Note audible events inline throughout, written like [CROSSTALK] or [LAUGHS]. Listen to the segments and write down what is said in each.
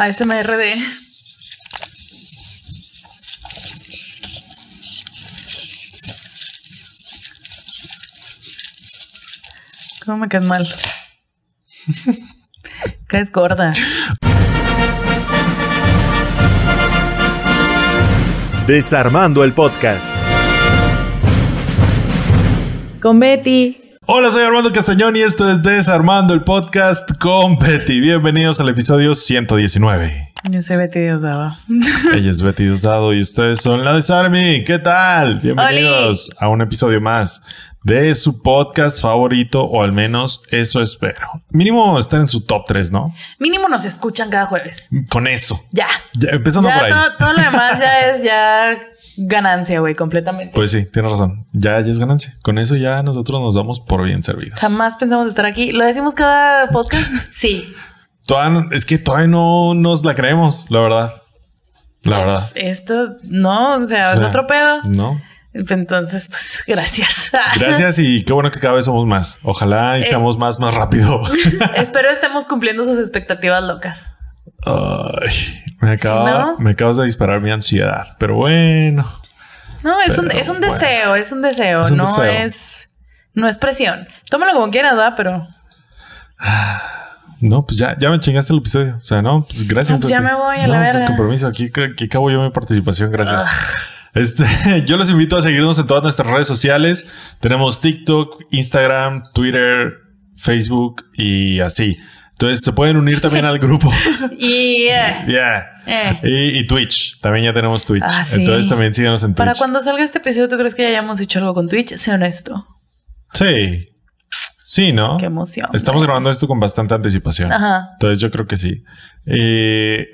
ASMRD. ¿Cómo me caes mal? [LAUGHS] caes gorda. Desarmando el podcast. Con Betty. Hola, soy Armando Castañón y esto es Desarmando el podcast con Betty. Bienvenidos al episodio 119. Yo soy Betty Diosdado. [LAUGHS] Ella es Betty Diosdado y ustedes son la Desarmi. ¿Qué tal? Bienvenidos a un episodio más de su podcast favorito, o al menos eso espero. Mínimo estar en su top 3, ¿no? Mínimo nos escuchan cada jueves. Con eso. Ya. Ya, empezando Ya por ahí. todo, todo lo demás ya es ya ganancia, güey, completamente. Pues sí, tienes razón. Ya, ya es ganancia. Con eso ya nosotros nos damos por bien servidos. Jamás pensamos estar aquí. ¿Lo decimos cada podcast? [LAUGHS] Sí. Todavía es que todavía no nos la creemos, la verdad. La verdad. Esto no, o sea, es O sea, otro pedo. No. Entonces, pues, [LAUGHS] gracias. Gracias y qué bueno que cada vez somos más. Ojalá y Eh. seamos más, más rápido. [LAUGHS] [LAUGHS] Espero estemos cumpliendo sus expectativas locas. Ay, me, acaba, ¿no? me acabas de disparar mi ansiedad, pero bueno. No, es un, es un bueno. deseo, es un deseo, Es un no deseo. es no es presión. Tómalo como quieras, ¿verdad? Pero No, pues ya, ya me chingaste el episodio. O sea, no, pues gracias. No, pues ya me voy a No, la pues verga. compromiso. Aquí, aquí acabo yo mi participación. Gracias. Este, [LAUGHS] yo los invito a seguirnos en todas nuestras redes sociales. Tenemos TikTok, Instagram, Twitter, Facebook y así. Entonces se pueden unir también al grupo. [LAUGHS] y eh, Yeah. eh. Y, y Twitch. También ya tenemos Twitch. Ah, sí. Entonces también síganos en Twitch. para cuando salga este episodio, ¿tú crees que ya hayamos hecho algo con Twitch? Sé honesto. Sí. Sí, ¿no? Qué emoción. Estamos grabando esto con bastante anticipación. Ajá. Entonces yo creo que sí. Eh,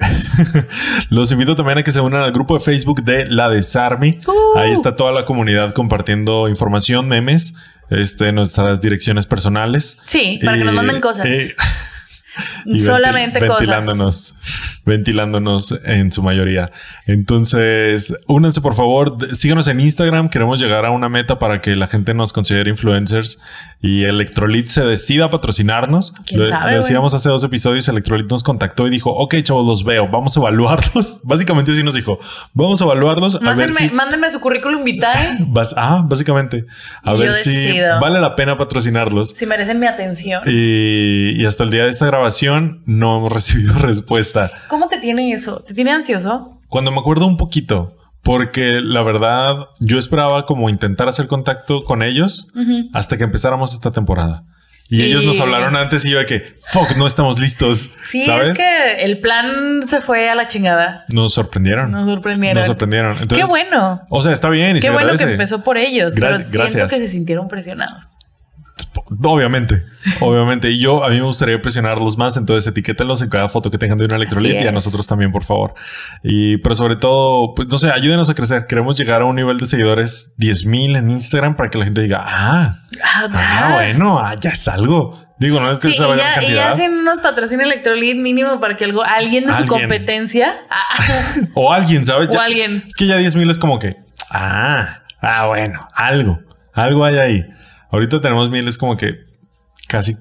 [LAUGHS] los invito también a que se unan al grupo de Facebook de La Desarmi. Uh. Ahí está toda la comunidad compartiendo información, memes, este, nuestras direcciones personales. Sí, para que nos manden cosas. eh, [LAUGHS] y Solamente ventil- cosas. ventilándonos, ventilándonos en su mayoría. Entonces, únanse por favor, síganos en Instagram. Queremos llegar a una meta para que la gente nos considere influencers y Electrolit se decida a patrocinarnos. ¿Quién lo, sabe, lo decíamos hace dos episodios. Electrolit nos contactó y dijo: Ok, chavos, los veo. Vamos a evaluarlos. [LAUGHS] Básicamente, así nos dijo: Vamos a evaluarlos. A ver si. mándenme su currículum vitae Vas, [LAUGHS] ah, básicamente. A Y ver si vale la pena patrocinarlos. si merecen mi atención. Y, y hasta el día de esta grabación no hemos [LAUGHS] recibido respuesta. ¿Cómo te tiene eso? ¿Te tiene ansioso? Cuando me acuerdo un poquito, porque la verdad yo esperaba como intentar hacer contacto con ellos hasta que empezáramos esta temporada. Y, Y- ellos nos hablaron antes y yo de que, fuck, no estamos listos. Sí, ¿Sabes? es que el plan se fue a la chingada. Nos sorprendieron. Nos sorprendieron. Nos sorprendieron. Entonces, Qué bueno. O sea, está bien y Qué se bueno que empezó por ellos, Gracias- pero siento gracias. que se sintieron presionados. Obviamente, obviamente. Y yo, a mí me gustaría presionarlos más. Entonces, etiquétenlos en cada foto que tengan de un electrolit y a nosotros también, por favor. Y, pero sobre todo, pues no sé, ayúdenos a crecer. Queremos llegar a un nivel de seguidores 10 mil en Instagram para que la gente diga, ah, Ah, ah, bueno, ah, ya es algo. Digo, no es que Sí, y la cantidad. ya hacen unos patrocina Electrolit mínimo para que algo, alguien de su competencia ah, [LAUGHS] O alguien, ¿sabes? O alguien. Es que ya 10 mil es como que, ah, ah, bueno, algo, algo hay ahí. Ahorita tenemos mil, es como que casi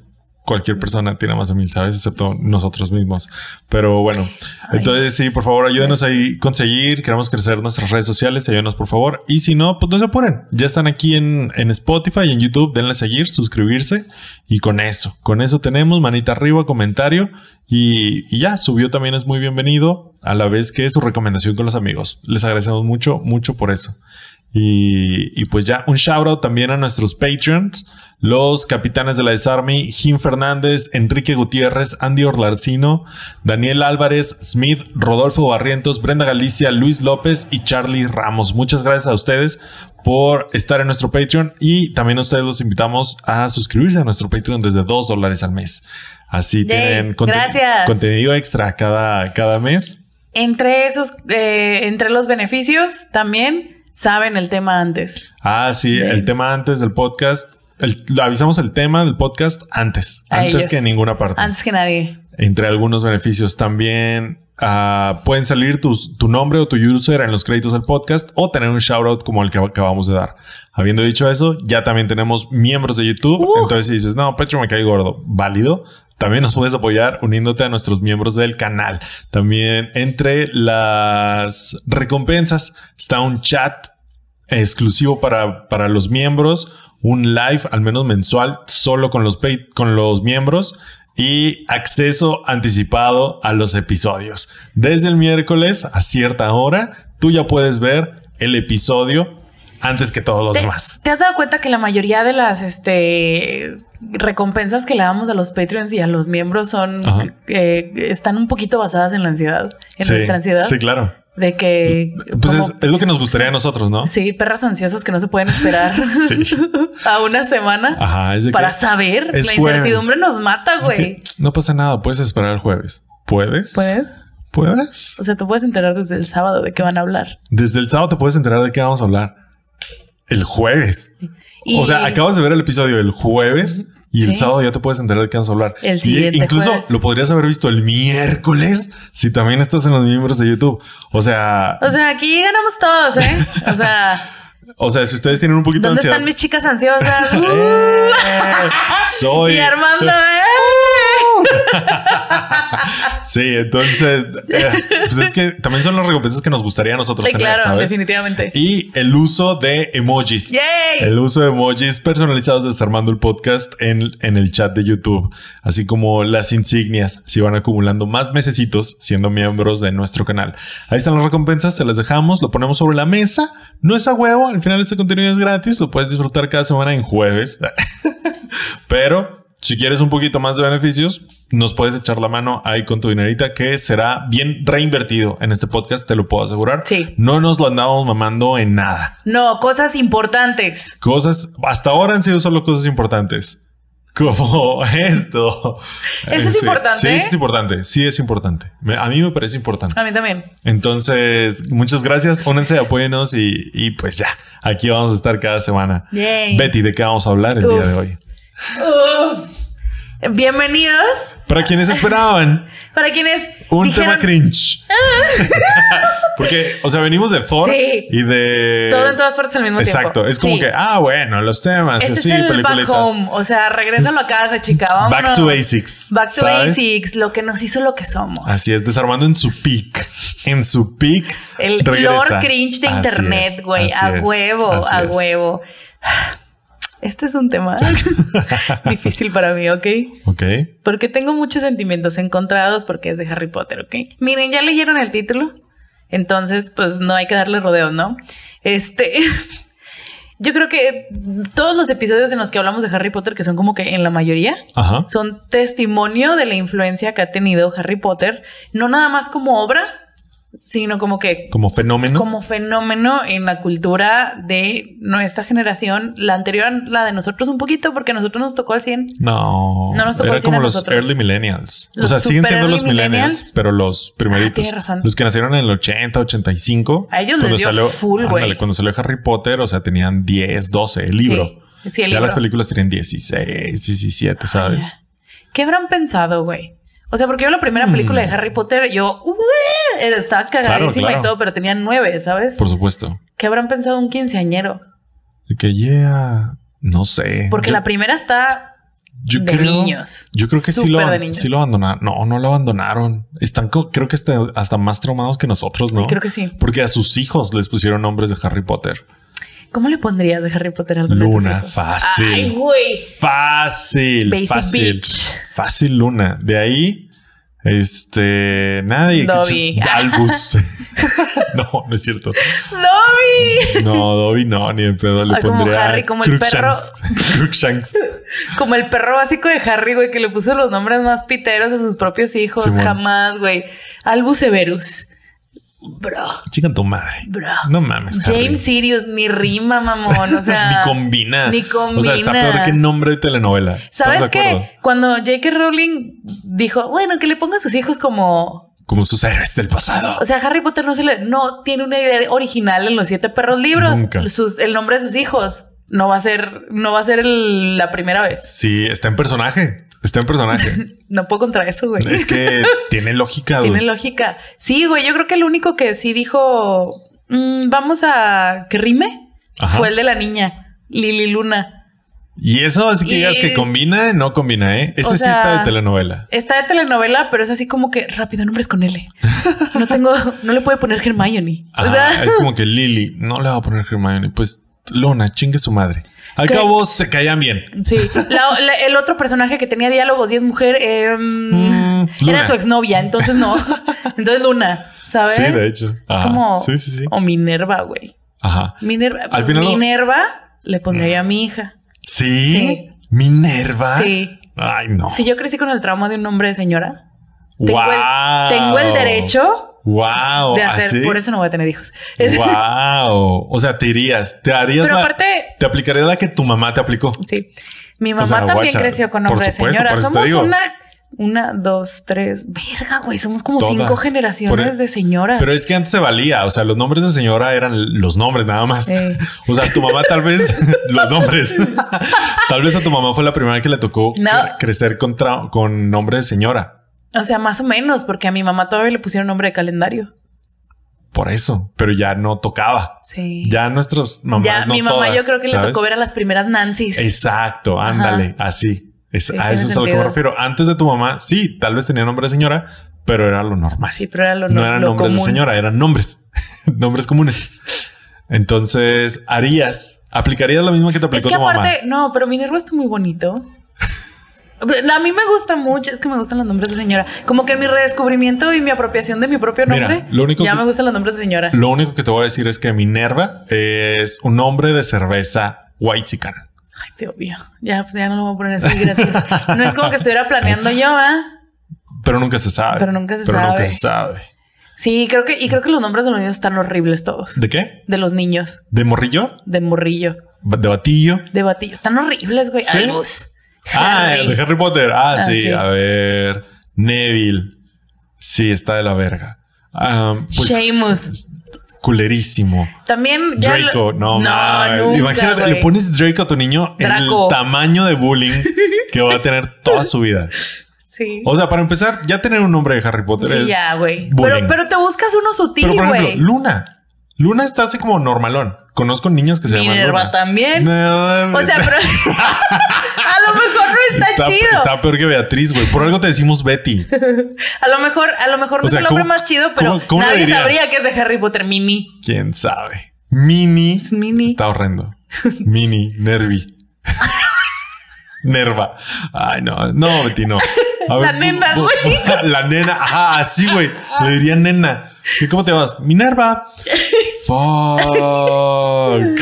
cualquier persona tiene más de mil, ¿sabes? Excepto nosotros mismos. Pero bueno, Ay. entonces sí, por favor, ayúdenos ahí a conseguir. Queremos crecer nuestras redes sociales, ayúdenos por favor. Y si no, pues no se apuren. Ya están aquí en, en Spotify y en YouTube. Denle a seguir, suscribirse. Y con eso, con eso tenemos manita arriba, comentario. Y, y ya, subió también es muy bienvenido. A la vez que su recomendación con los amigos. Les agradecemos mucho, mucho por eso. Y, y pues ya un shout out también a nuestros Patreons, los capitanes de la Desarmy, Jim Fernández, Enrique Gutiérrez, Andy Orlarcino, Daniel Álvarez, Smith, Rodolfo Barrientos, Brenda Galicia, Luis López y Charlie Ramos. Muchas gracias a ustedes por estar en nuestro Patreon y también a ustedes los invitamos a suscribirse a nuestro Patreon desde dos dólares al mes. Así Yay, tienen gracias. contenido extra cada, cada mes. entre esos, eh, entre los beneficios, también saben el tema antes. Ah, sí, Bien. el tema antes del podcast. el- avisamos el tema del podcast antes, A antes ellos. que en ninguna parte. Antes que nadie. Entre algunos beneficios también ah, pueden salir tus- tu nombre o tu user en los créditos del podcast o tener un shout out como el que acabamos de dar. Habiendo dicho eso, ya también tenemos miembros de YouTube. Uh. Entonces, si dices, no, Petro me cae gordo, válido. También nos puedes apoyar uniéndote a nuestros miembros del canal. También entre las recompensas está un chat exclusivo para, para los miembros, un live al menos mensual solo con los, con los miembros y acceso anticipado a los episodios. Desde el miércoles a cierta hora, tú ya puedes ver el episodio antes que todos los ¿Te, demás. te has dado cuenta que la mayoría de las este, recompensas que le damos a los Patreons y a los miembros son eh, están un poquito basadas en la ansiedad, en Sí, nuestra ansiedad? Sí, claro. De que Pues como- es, es lo que nos gustaría a nosotros, ¿no? sí, perras ansiosas que no se pueden esperar [LAUGHS] [LAUGHS] a una semana Ajá, es de para que saber. es La jueves. incertidumbre nos mata, güey. no pasa nada, puedes esperar el jueves. ¿Puedes? ¿Puedes? ¿Puedes? O sea, te puedes enterar desde el sábado de qué van a hablar. Desde el sábado te puedes enterar de qué vamos a hablar. El jueves. Y- O sea, acabas de ver el episodio el jueves y el Sí. sábado ya te puedes enterar de qué vamos a hablar. El Y siguiente incluso jueves. lo podrías haber visto el miércoles si también estás en los miembros de YouTube. O sea, O sea, aquí ganamos todos, ¿eh? O sea, [LAUGHS] o sea, si ustedes tienen un poquito de ¿dónde ansiedad. están mis chicas ansiosas? [LAUGHS] Uh. ¡Eh! Soy. [LAUGHS] Y Armando, ¿eh? Sí, entonces, eh, pues es que también son las recompensas que nos gustaría a nosotros Sí, tener, claro, ¿sabes? definitivamente. Y el uso de emojis. ¡Yay! El uso de emojis personalizados de Desarmando el Podcast en, en el chat de YouTube, así como las insignias, si van acumulando más mesecitos siendo miembros de nuestro canal. Ahí están las recompensas, se las dejamos, lo ponemos sobre la mesa. No es a huevo, al final este contenido es gratis, lo puedes disfrutar cada semana en jueves. [LAUGHS] Pero si quieres un poquito más de beneficios, nos puedes echar la mano ahí con tu dinerita que será bien reinvertido en este podcast, te lo puedo asegurar. Sí. No nos lo andamos mamando en nada. No, cosas importantes. Cosas, hasta ahora han sido solo cosas importantes. Como [LAUGHS] esto. ¿Eso es Sí. importante? Sí, eso es importante. Sí, es importante. A mí me parece importante. A mí también. Entonces, muchas gracias. Únanse, apóyenos y, y pues ya, aquí vamos a estar cada semana. Yay. Betty, ¿de qué vamos a hablar el Uf. día de hoy? Uf. Bienvenidos. Para quienes esperaban [LAUGHS] Para quienes un dijeron, tema cringe. [LAUGHS] Porque, o sea, venimos de Thor Sí. y de. Todo en todas partes al mismo tiempo. Exacto. Es como Sí. que, ah, bueno, los temas, Este así, es el back home. O sea, regrésalo a casa, chica. Vámonos. Back to basics. Back to ¿sabes? basics. Lo que nos hizo lo que somos. Así es, desarmando en su peak. En su peak. El regresa. lore cringe de Así internet, güey. A huevo, a huevo. Este es un tema [LAUGHS] difícil para mí, ¿ok? Ok. Porque tengo muchos sentimientos encontrados porque es de Harry Potter, ¿ok? Miren, ya leyeron el título. Entonces, pues no hay que darle rodeos, ¿no? Este. [LAUGHS] Yo creo que todos los episodios en los que hablamos de Harry Potter, que son como que en la mayoría, Ajá. son testimonio de la influencia que ha tenido Harry Potter, no nada más como obra, sino como que Como fenómeno. como fenómeno en la cultura de nuestra generación, la anterior, la de nosotros un poquito, porque a nosotros nos tocó al 100. No. No nos tocó Era el cine como a los early millennials. o sea, siguen siendo los millennials, millennials. pero los primeritos. Ah, tienes razón. Los que nacieron en el 80, 85. A ellos les dio salió, full, güey. cuando salió Harry Potter, o sea, tenían 10, 12, el libro. Sí, sí, el ya libro. las películas tienen 16, 17, ¿sabes? ¿Qué habrán pensado, güey? O sea, porque yo la primera película de Harry Potter, yo estaba cagadísima Hmm. claro. y todo, pero tenía nueve, ¿sabes? Por supuesto. ¿Qué habrán pensado un quinceañero? De que, yeah, no sé. Porque Yo- la primera está Yo de creo, niños. Yo creo que sí lo, sí lo abandonaron. No, no lo abandonaron. Están, creo que hasta, hasta más traumados que nosotros, ¿no? Creo que sí. Porque a sus hijos les pusieron nombres de Harry Potter. ¿Cómo le pondrías de Harry Potter a alguno de tus Luna, fácil. Ay, güey. Fácil, Basic fácil. Fácil Luna. De ahí, este, nadie. Dobby. Albus. [LAUGHS] no, no es cierto. ¡Dobby! No, Dobby no, ni de pedo le Ay, como pondría. Harry, como el perro. [LAUGHS] Como el perro básico de Harry, güey, que le puso los nombres más piteros a sus propios hijos. Simón. Jamás, güey. Albus Severus. Bro, Chica tu madre. bro. No mames, Harry. James Sirius, ni rima, mamón. O [LAUGHS] sea, ni combina. Ni O sea, está combina. peor que nombre de telenovela. ¿Estamos ¿Sabes de qué? Cuando J.K. Rowling dijo, bueno, que le ponga a sus hijos como. Como sus héroes del pasado. O sea, Harry Potter no se le. No tiene una idea original en los siete perros libros. Nunca. Sus- el nombre de sus hijos. No va a ser, no va a ser el- la primera vez. Sí, está en personaje. Está en personaje. [LAUGHS] No puedo contra eso, güey. es que [LAUGHS] tiene lógica. Tiene lógica. Sí, güey. Yo creo que el único que sí dijo "Mm, vamos a que rime Ajá. fue el de la niña, Lili Luna. Y eso así que digas que combina, no combina, ¿eh? Ese O sí está de telenovela. Está de telenovela, pero es así como que rápido, nombres con L. [LAUGHS] No tengo, no le puede poner Hermione. O Ajá, sea, es como que Lily, no le va a poner Hermione, pues Luna, chingue su madre. Al cabo se caían bien. sí. La- la- el otro personaje que tenía diálogos y es mujer em, Mm, era su exnovia, entonces no. Entonces Luna, ¿sabes? Sí, de hecho. Ajá. Como, Sí, sí, sí. O Minerva, güey. Ajá. Minerva. Al final lo- Minerva le pondría a mi hija. ¿Sí? Sí. Minerva. Sí. Ay, no. Si yo crecí con el trauma de un nombre de señora, tengo, wow. el, tengo el derecho Wow. de hacer. ¿Así? Por eso no voy a tener hijos. Wow. O sea, te irías, te harías Pero la, aparte, te aplicarías la que tu mamá te aplicó. sí. Mi mamá sea, también guacha, creció con nombre de señora. Somos una, una, dos, tres. Verga, güey. Somos como Todas. cinco generaciones de señoras. Pero es que antes se valía, o sea, los nombres de señora eran los nombres nada más. Eh. [LAUGHS] O sea, tu mamá tal vez [LAUGHS] los nombres. [LAUGHS] tal vez a tu mamá fue la primera que le tocó No. crecer con, con nombre de señora. O sea, más o menos, porque a mi mamá todavía le pusieron nombre de calendario. Por eso, pero ya no tocaba. Sí. Ya nuestras mamás Ya, no mi mamá todas, yo creo que le tocó ver a las primeras Nancy's. Exacto, ándale, así. Es, Sí, a eso es a lo que me refiero. Antes de tu mamá, sí, tal vez tenía nombre de señora, pero era lo normal. Sí, pero era lo, no no, eran nombres común. de señora, eran nombres, [LAUGHS] nombres comunes. Entonces, harías, aplicarías lo mismo que te Es aplicó que tu mamá. aparte, no, pero Minerva está muy bonito. A mí me gusta mucho, es que me gustan los nombres de señora. Como que en mi redescubrimiento y mi apropiación de mi propio Mira, nombre, lo único ya que- me gustan los nombres de señora. Lo único que te voy a decir es que Minerva es un nombre de cerveza whitezican. Ay, te odio. Ya, pues ya no lo voy a poner así, gracias. No es como que estuviera planeando yo, ¿ah? Pero nunca se sabe. Pero nunca se Pero nunca sabe. se sabe. Sí, creo que, y creo que los nombres de los niños están horribles todos. ¿De qué? De los niños, ¿De morrillo? de morrillo, ¿De batillo? de batillo. Están horribles, güey. ¿Sí? Ah, [LAUGHS] de Harry Potter. Ah, Ah, sí. sí. A ver. Neville. Sí, está de la verga. Pues, Seamus. culerísimo. También ya. lo- Draco, no, no Imagínate, le pones Draco a tu niño Draco. el tamaño de bullying que va a tener toda su vida. Sí. O sea, para empezar, ya tener un nombre de Harry Potter Sí, es. ya, güey. Pero, pero te buscas uno sutil, Pero por ejemplo, güey. Luna. Luna está así como normalón. Conozco niños que se llaman Minerva Luna. también. No, O sea, pero [LAUGHS] a lo mejor no está, está, chido. está peor que Beatriz, güey. Por algo te decimos Betty. [LAUGHS] A lo mejor, a lo mejor no O sea, es el nombre ¿cómo- más chido, pero cómo- cómo le nadie sabría que es de Harry Potter Mini. ¿Quién sabe? Mini. Es Mini. Está horrendo. Mini, Nervi. [LAUGHS] Nerva. Ay, no, no, Betty, no. A La nena, bu- La nena, ajá, así, güey. Le diría nena. ¿Qué, ¿Cómo te vas? Minerva. Fuck.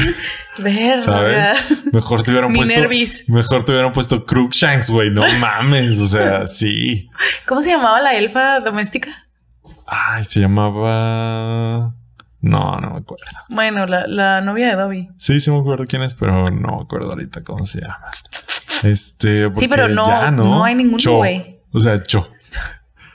Verga. ¿Sabes? Mejor te hubieran Mi puesto. nervis. Mejor te hubieran puesto Crookshanks, güey. No mames. O sea, sí. ¿Cómo se llamaba la elfa doméstica? Ay, se llamaba. No, no me acuerdo. Bueno, la, la novia de Dobby. Sí, sí me acuerdo quién es, pero no me acuerdo ahorita cómo se llama. Este. Sí, pero no- ya, no hay ninguno, Cho. güey. O sea, cho.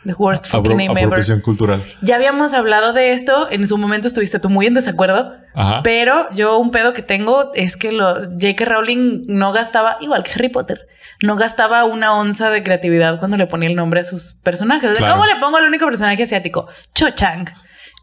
The worst Apro- fucking name ever. cultural. Ya habíamos hablado de esto. En su momento estuviste tú muy en desacuerdo. Ajá. Pero yo un pedo que tengo es que lo J.K. Rowling no gastaba, igual que Harry Potter, no gastaba una onza de creatividad cuando le ponía el nombre a sus personajes. Claro. ¿Cómo le pongo al único personaje asiático? Cho Chang.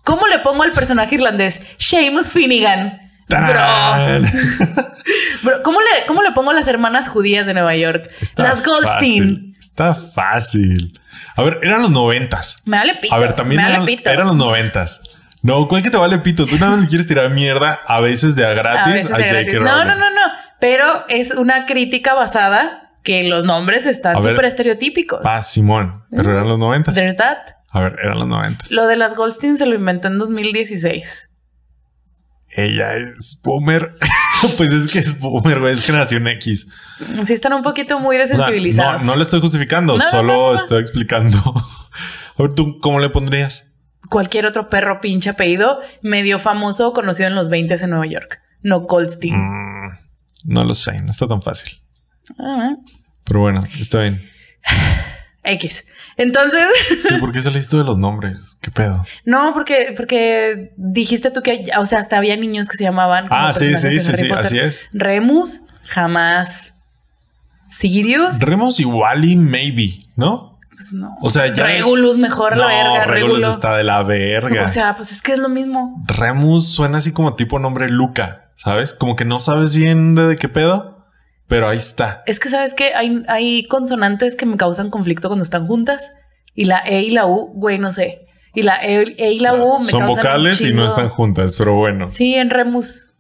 ¿Cómo le pongo al personaje irlandés? Seamus Finnegan. Bro, ¡Tarán! [LAUGHS] bro, ¿cómo, le, ¿cómo le pongo a las hermanas judías de Nueva York? Está las Goldstein. fácil. Está fácil. A ver, eran los noventas. Me vale pito. A ver, también me vale eran, pito. eran los noventas. No, ¿cuál que te vale pito? Tú nada más le quieres tirar mierda a veces de a A gratis a, de J.K. No, no, no, no. Pero es una crítica basada que los nombres están A súper estereotípicos. Ah, Simón. Pero eran los noventas. There's that. A ver, eran los noventas. Lo de las Goldstein se lo inventó en 2016. Ella es boomer. [LAUGHS] pues es que es boomer, güey. Es generación X. Sí, están un poquito muy O sea, desensibilizados. no, no lo estoy justificando, No, solo no, estoy explicando. [LAUGHS] A ver, ¿tú cómo le pondrías? Cualquier otro perro pinche apellido medio famoso conocido en los 20 en Nueva York. No Goldstein. Mm, no lo sé, no está tan fácil. Ah, Pero bueno, está bien. [SIGHS] X. Entonces, Sí, [LAUGHS] porque se listo de los nombres. ¿Qué pedo? no, porque, porque dijiste tú que, o sea, hasta había niños que se llamaban. como Ah, sí, sí, sí, sí, así es. Remus, jamás. Sirius, Remos igual y maybe, ¿no? pues no. O sea, ya. Regulus, mejor la verga. Regulus está de la verga. O sea, pues es que es lo mismo. Remus suena así como tipo nombre Luca, ¿sabes? Como que no sabes bien de qué pedo. Pero ahí está. Es que sabes que hay, hay consonantes que me causan conflicto cuando están juntas y la E y la U, güey, no sé. Y la E, E y la U me Son vocales y no están juntas, pero bueno. Sí, en Remus.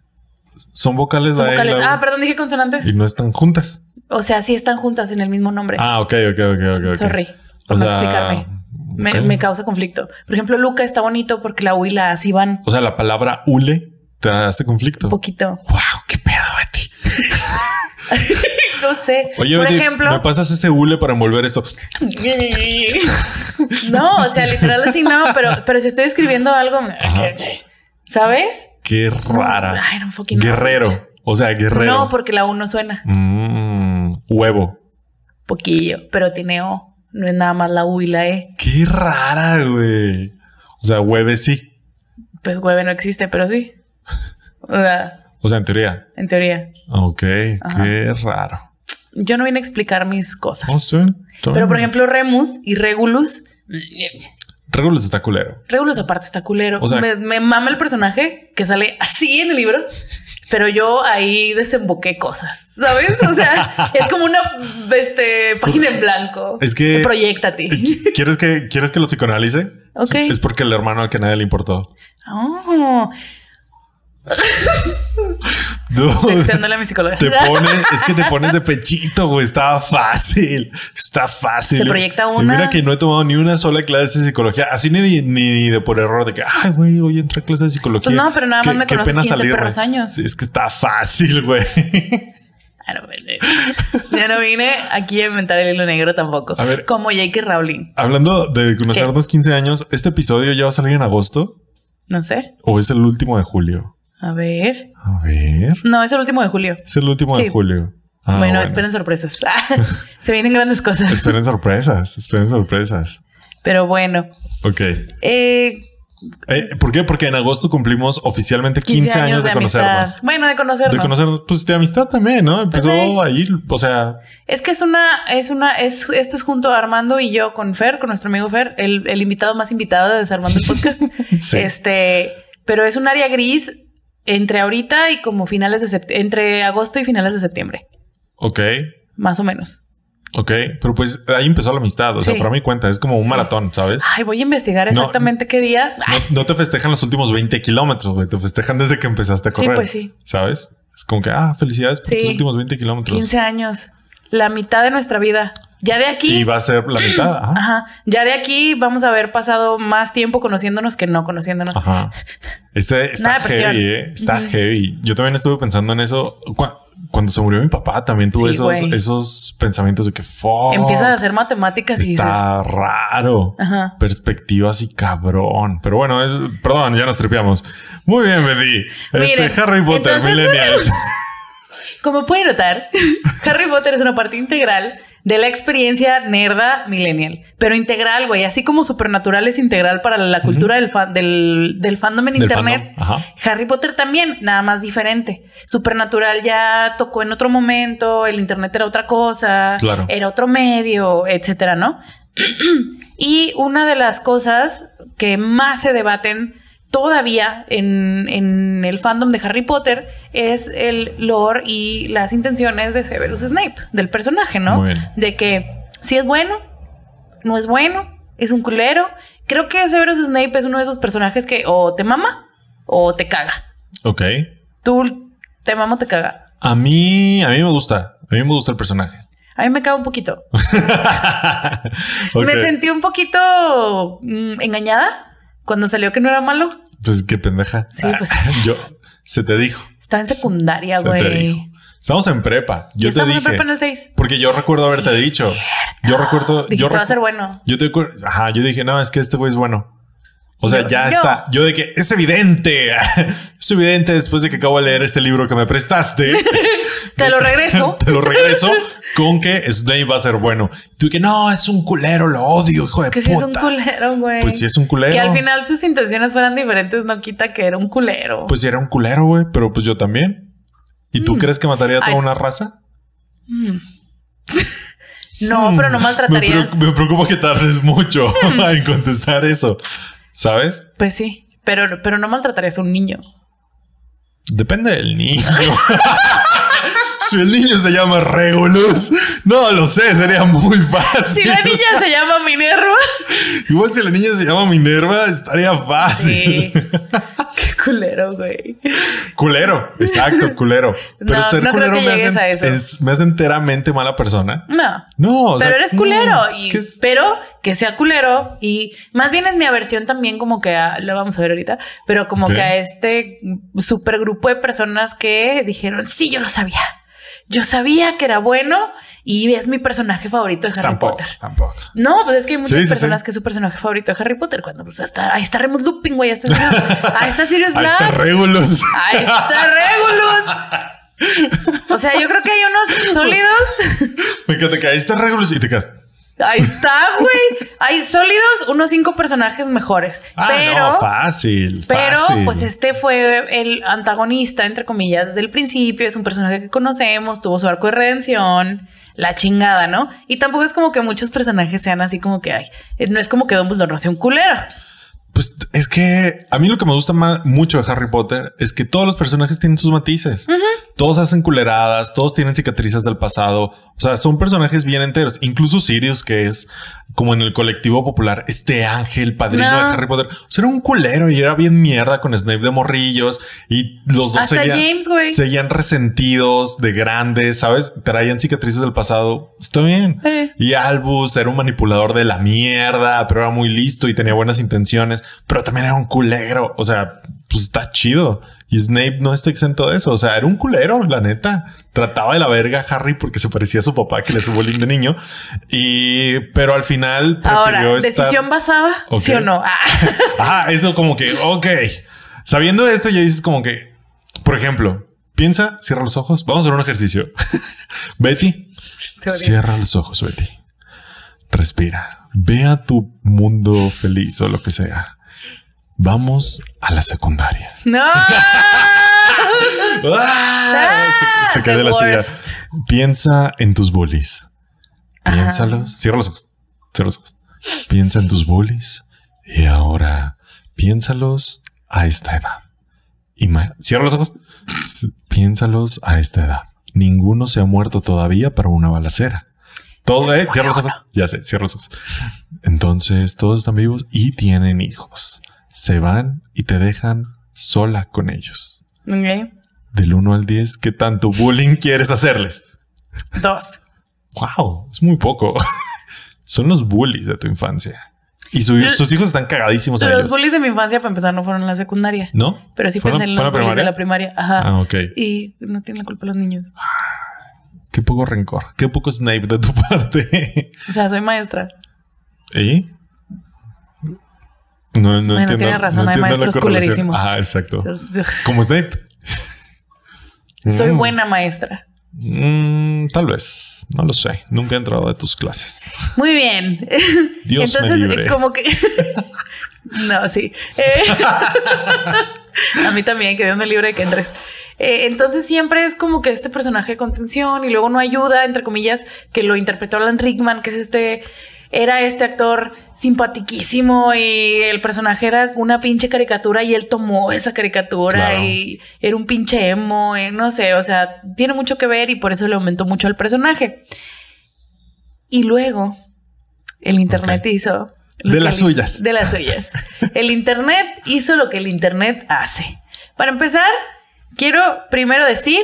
Son vocales, Son E vocales. la U, Ah, perdón, dije consonantes. y no están juntas. O sea, sí están juntas en el mismo nombre. Ah, ok, ok, ok, ok. Sorry por O no sea, explicarme. Me, me causa conflicto. Por ejemplo, Luca está bonito porque la U y la A sí van O sea, la palabra hule te hace conflicto. un poquito. Wow, qué pedo. [LAUGHS] No sé. Oye, Por ejemplo. ¿me pasas ese hule para envolver esto? [LAUGHS] No, o sea, literal así no, pero, pero si estoy escribiendo algo, ¿sabes? Qué rara. Fucking. Guerrero. O sea, guerrero. No, porque la U no suena. Mm, huevo. Poquillo, pero tiene O. No es nada más la U y la E. Qué rara, güey. O sea, hueve sí. Pues hueve no existe, pero sí. [LAUGHS] O sea, O sea, en teoría. en teoría. Ok, Ajá. qué raro. Yo no vine a explicar mis cosas. No sé. está Pero por ejemplo, Remus y Regulus. Regulus está culero. Regulus aparte está culero. O sea- me, me mama el personaje que sale así en el libro. Pero yo ahí desemboqué cosas, ¿sabes? O sea, [LAUGHS] es como una este, página en blanco. Es que- Proyectate. [LAUGHS] ¿Quieres que, ¿Quieres que lo psicoanalice? Ok. Es porque el hermano al que nadie le importó. Oh, Texteándole a mi psicóloga. te pone, es que te pones de pechito, güey. Está fácil. Está fácil. Se proyecta Y una. mira que no he tomado ni una sola clase de psicología. Así ni, ni, de por error de que, ay, güey, hoy entré a clase de psicología. Pues no, pero nada más Qué- me qué conoces pena 15 salirme. perros años. Sí, es que está fácil, güey. [LAUGHS] No. Ya no vine aquí a inventar el hilo negro tampoco. A ver. Como J.K. Rowling. Hablando de conocernos 15 años, ¿este episodio ya va a salir en agosto? No sé. ¿O es el último de julio? A ver. A ver. No, es el último de julio. Es el último de julio. Ah, bueno, esperen sorpresas. [LAUGHS] [LAUGHS] Se vienen grandes cosas. Esperen sorpresas. Esperen sorpresas. Pero bueno. Ok. Eh, Eh, ¿Por qué? Porque en agosto cumplimos oficialmente 15, años, de, amistad. conocernos. Bueno, de conocernos. De conocernos, pues de amistad también, ¿no? Empezó sí. ahí, o sea, Es que es una, es una, es, esto es junto a Armando y yo con Fer, con nuestro amigo Fer, el, el invitado más invitado de Desarmando el Podcast. [LAUGHS] Sí. Este, pero es un área gris entre ahorita y como finales de septiembre, entre agosto y finales de septiembre, ok, más o menos. ok, pero pues ahí empezó la amistad, o sea, Sí. para mi cuenta, es como un Sí. maratón, ¿sabes? Ay, voy a investigar No. exactamente qué día. No, no te festejan los últimos 20 kilómetros, güey, te festejan desde que empezaste a Sí, correr. pues sí. ¿Sabes? Es como que, ah, felicidades por Sí. tus últimos 20 kilómetros. 15 años. La mitad de nuestra vida. Ya de aquí. Y va a ser la mitad. Ajá. Ajá. Ya de aquí vamos a haber pasado más tiempo conociéndonos que no conociéndonos. Ajá. Este está Nada heavy, ¿eh? Está heavy. Yo también estuve pensando en eso. Cu- Cuando se murió mi papá, también tuve Sí, esos, esos pensamientos de que fuck, Empiezas a hacer matemáticas y dices. está raro. Ajá. Perspectiva así cabrón. Pero bueno, es, perdón, ya nos tripeamos. Muy bien, Betty. Este Harry Potter, Millennials. [LAUGHS] Como pueden notar, [LAUGHS] Harry Potter es una parte integral de la experiencia nerda millennial. Pero integral, güey. Así como Supernatural es integral para la cultura del, fan- del, del fandom en Del internet. fandom. Harry Potter también, nada más diferente. Supernatural ya tocó en otro momento, el internet era otra cosa, Claro. era otro medio, etcétera, ¿no? [CLEARS THROAT] y una de las cosas que más se debaten todavía en, en el fandom de Harry Potter es el lore y las intenciones de Severus Snape, del personaje, ¿no? De que si es bueno, no es bueno, es un culero. Creo que Severus Snape es uno de esos personajes que o te mama o te caga. ok. Tú te mama o te caga. A mí, a mí me gusta. A mí me gusta el personaje. A mí me caga un poquito. [LAUGHS] Me sentí un poquito mm, engañada cuando salió que no era malo. Pues qué pendeja. Sí, pues. [LAUGHS] Yo, se te dijo. Estaba en secundaria, güey. Estamos en prepa. Yo te estamos en dije. prepa en el 6. Porque yo recuerdo haberte Sí, dicho. Yo recuerdo. Dijiste, yo va a recu- ser bueno. Yo te Ajá, yo dije, no, es que este güey es bueno. O sea, Yo- ya yo- está. Yo de que es evidente. [LAUGHS] es evidente después de que acabo de leer este libro que me prestaste. [LAUGHS] Te lo regreso. [LAUGHS] te lo regreso con que Snape va a ser bueno. Tú que no, es un culero, lo odio, hijo de que puta. sí es un culero, güey. Pues sí es un culero. Que al final sus intenciones fueran diferentes no quita que era un culero. Pues sí era un culero, güey, pero pues yo también. ¿Y tú crees que mataría a toda Mm. Ay. una raza? Mm. no, pero no Me, maltratarías. me preocupa que tardes mucho en contestar eso. ¿Sabes? Pues sí, pero, pero no maltratarías a un niño. Depende del niño. [LAUGHS] si el niño se llama Regulus, no lo sé, sería muy fácil. Si la niña se llama Minerva. Igual si la niña se llama Minerva, estaría fácil. Sí. Qué culero, güey. Culero, exacto, culero. Pero No, ser no creo culero que me a eso. es- me hace enteramente mala persona. No. No, o pero sea, eres no, culero. es y- que es- Pero que sea culero. Y más bien es mi aversión también, como que a- lo vamos a ver ahorita, pero como que a este super grupo de personas que dijeron: Sí, yo lo sabía. Yo sabía que era bueno y es mi personaje favorito de Harry tampoco, Potter. tampoco. No, pues es que hay muchas Sí, personas sí. que es su personaje favorito de Harry Potter. Cuando pues hasta ahí está Remus Lupin, güey. Ahí está, [LAUGHS] ahí está Sirius Ahí Black. está Regulus. Ahí está Regulus. O sea, yo creo que hay unos [LAUGHS] sólidos. Me encanta que ahí está Regulus y te quedas. Ahí está, güey. Hay sólidos unos cinco personajes mejores. Ah, pero, no, fácil. pero, fácil. pues este fue el antagonista, entre comillas, desde el principio. Es un personaje que conocemos, tuvo su arco de redención, la chingada, ¿no? Y tampoco es como que muchos personajes sean así como que, ay, no es como que Dumbledore no sea un culero. Pues es que a mí lo que me gusta más, mucho de Harry Potter es que todos los personajes tienen sus matices. Todos hacen culeradas, todos tienen cicatrices del pasado. O sea, son personajes bien enteros. Incluso Sirius, que es como en el colectivo popular, este ángel padrino No. de Harry Potter. O sea, era un culero y era bien mierda con Snape de morrillos. Y los dos Hasta seguían, James, güey. seguían resentidos de grandes, ¿sabes? Traían cicatrices del pasado. Está bien. Eh. Y Albus era un manipulador de la mierda, pero era muy listo y tenía buenas intenciones, pero también era un culero. O sea, pues está chido. Y Snape no está exento de eso. O sea, era un culero, la neta. Trataba de la verga a Harry porque se parecía a su papá que le hizo bullying de niño. Y, pero al final prefirió Ahora, estar... decisión basada, Ok. sí o no. Ah. [LAUGHS] Eso como que, ok. Sabiendo esto, ya dices como que, por ejemplo, piensa, cierra los ojos. Vamos a hacer un ejercicio. [LAUGHS] Betty, cierra los ojos, Betty. Respira. Ve a tu mundo feliz o lo que sea. Vamos a la secundaria. No. [LAUGHS] ¡Ah! Se, se de la silla. Piensa en tus bullies. Ajá. Piénsalos. Cierra los ojos. Cierra los ojos. Piensa en tus bullies. Y ahora piénsalos a esta edad. Ima- Cierra los ojos. Piénsalos a esta edad. Ninguno se ha muerto todavía para una balacera. Todo, eh, cierra los ojos. Ya sé, cierra los ojos. Entonces, todos están vivos y tienen hijos. Se van y te dejan sola con ellos. Del 1 al 10, ¿qué tanto bullying [LAUGHS] quieres hacerles? Dos. Wow, es muy poco. [LAUGHS] Son los bullies de tu infancia. Y su- sus hijos están cagadísimos a Los ellos. bullies de mi infancia, para empezar, no fueron en la secundaria. ¿No? Pero sí ¿Fue pensé la- en los bullies de primaria? la primaria. Ajá. Ah, ok. Y no tienen la culpa los niños. Qué poco rencor. Qué poco Snape de tu [LAUGHS] parte. O sea, soy maestra. ¿Y? No, no entiendo. tiene razón, no hay maestros culerísimos. Exacto. Como Snape. Soy Mm. buena maestra. Mm, tal vez. No lo sé. Nunca he entrado de tus clases. Muy bien. [LAUGHS] Dios me Entonces, libre. como que. [LAUGHS] no, sí. Eh, [LAUGHS] A mí también, que Dios me libre de que entres. Eh, entonces siempre es como que este personaje de contención y luego no ayuda, entre comillas, que lo interpretó Alan Rickman, que es este, era este actor simpatiquísimo y el personaje era una pinche caricatura y él tomó esa caricatura Claro. y era un pinche emo, eh, no sé, o sea, tiene mucho que ver y por eso le aumentó mucho al personaje. Y luego el internet hizo... De las el- suyas. De las suyas. [LAUGHS] El internet hizo lo que el internet hace. Para empezar, quiero primero decir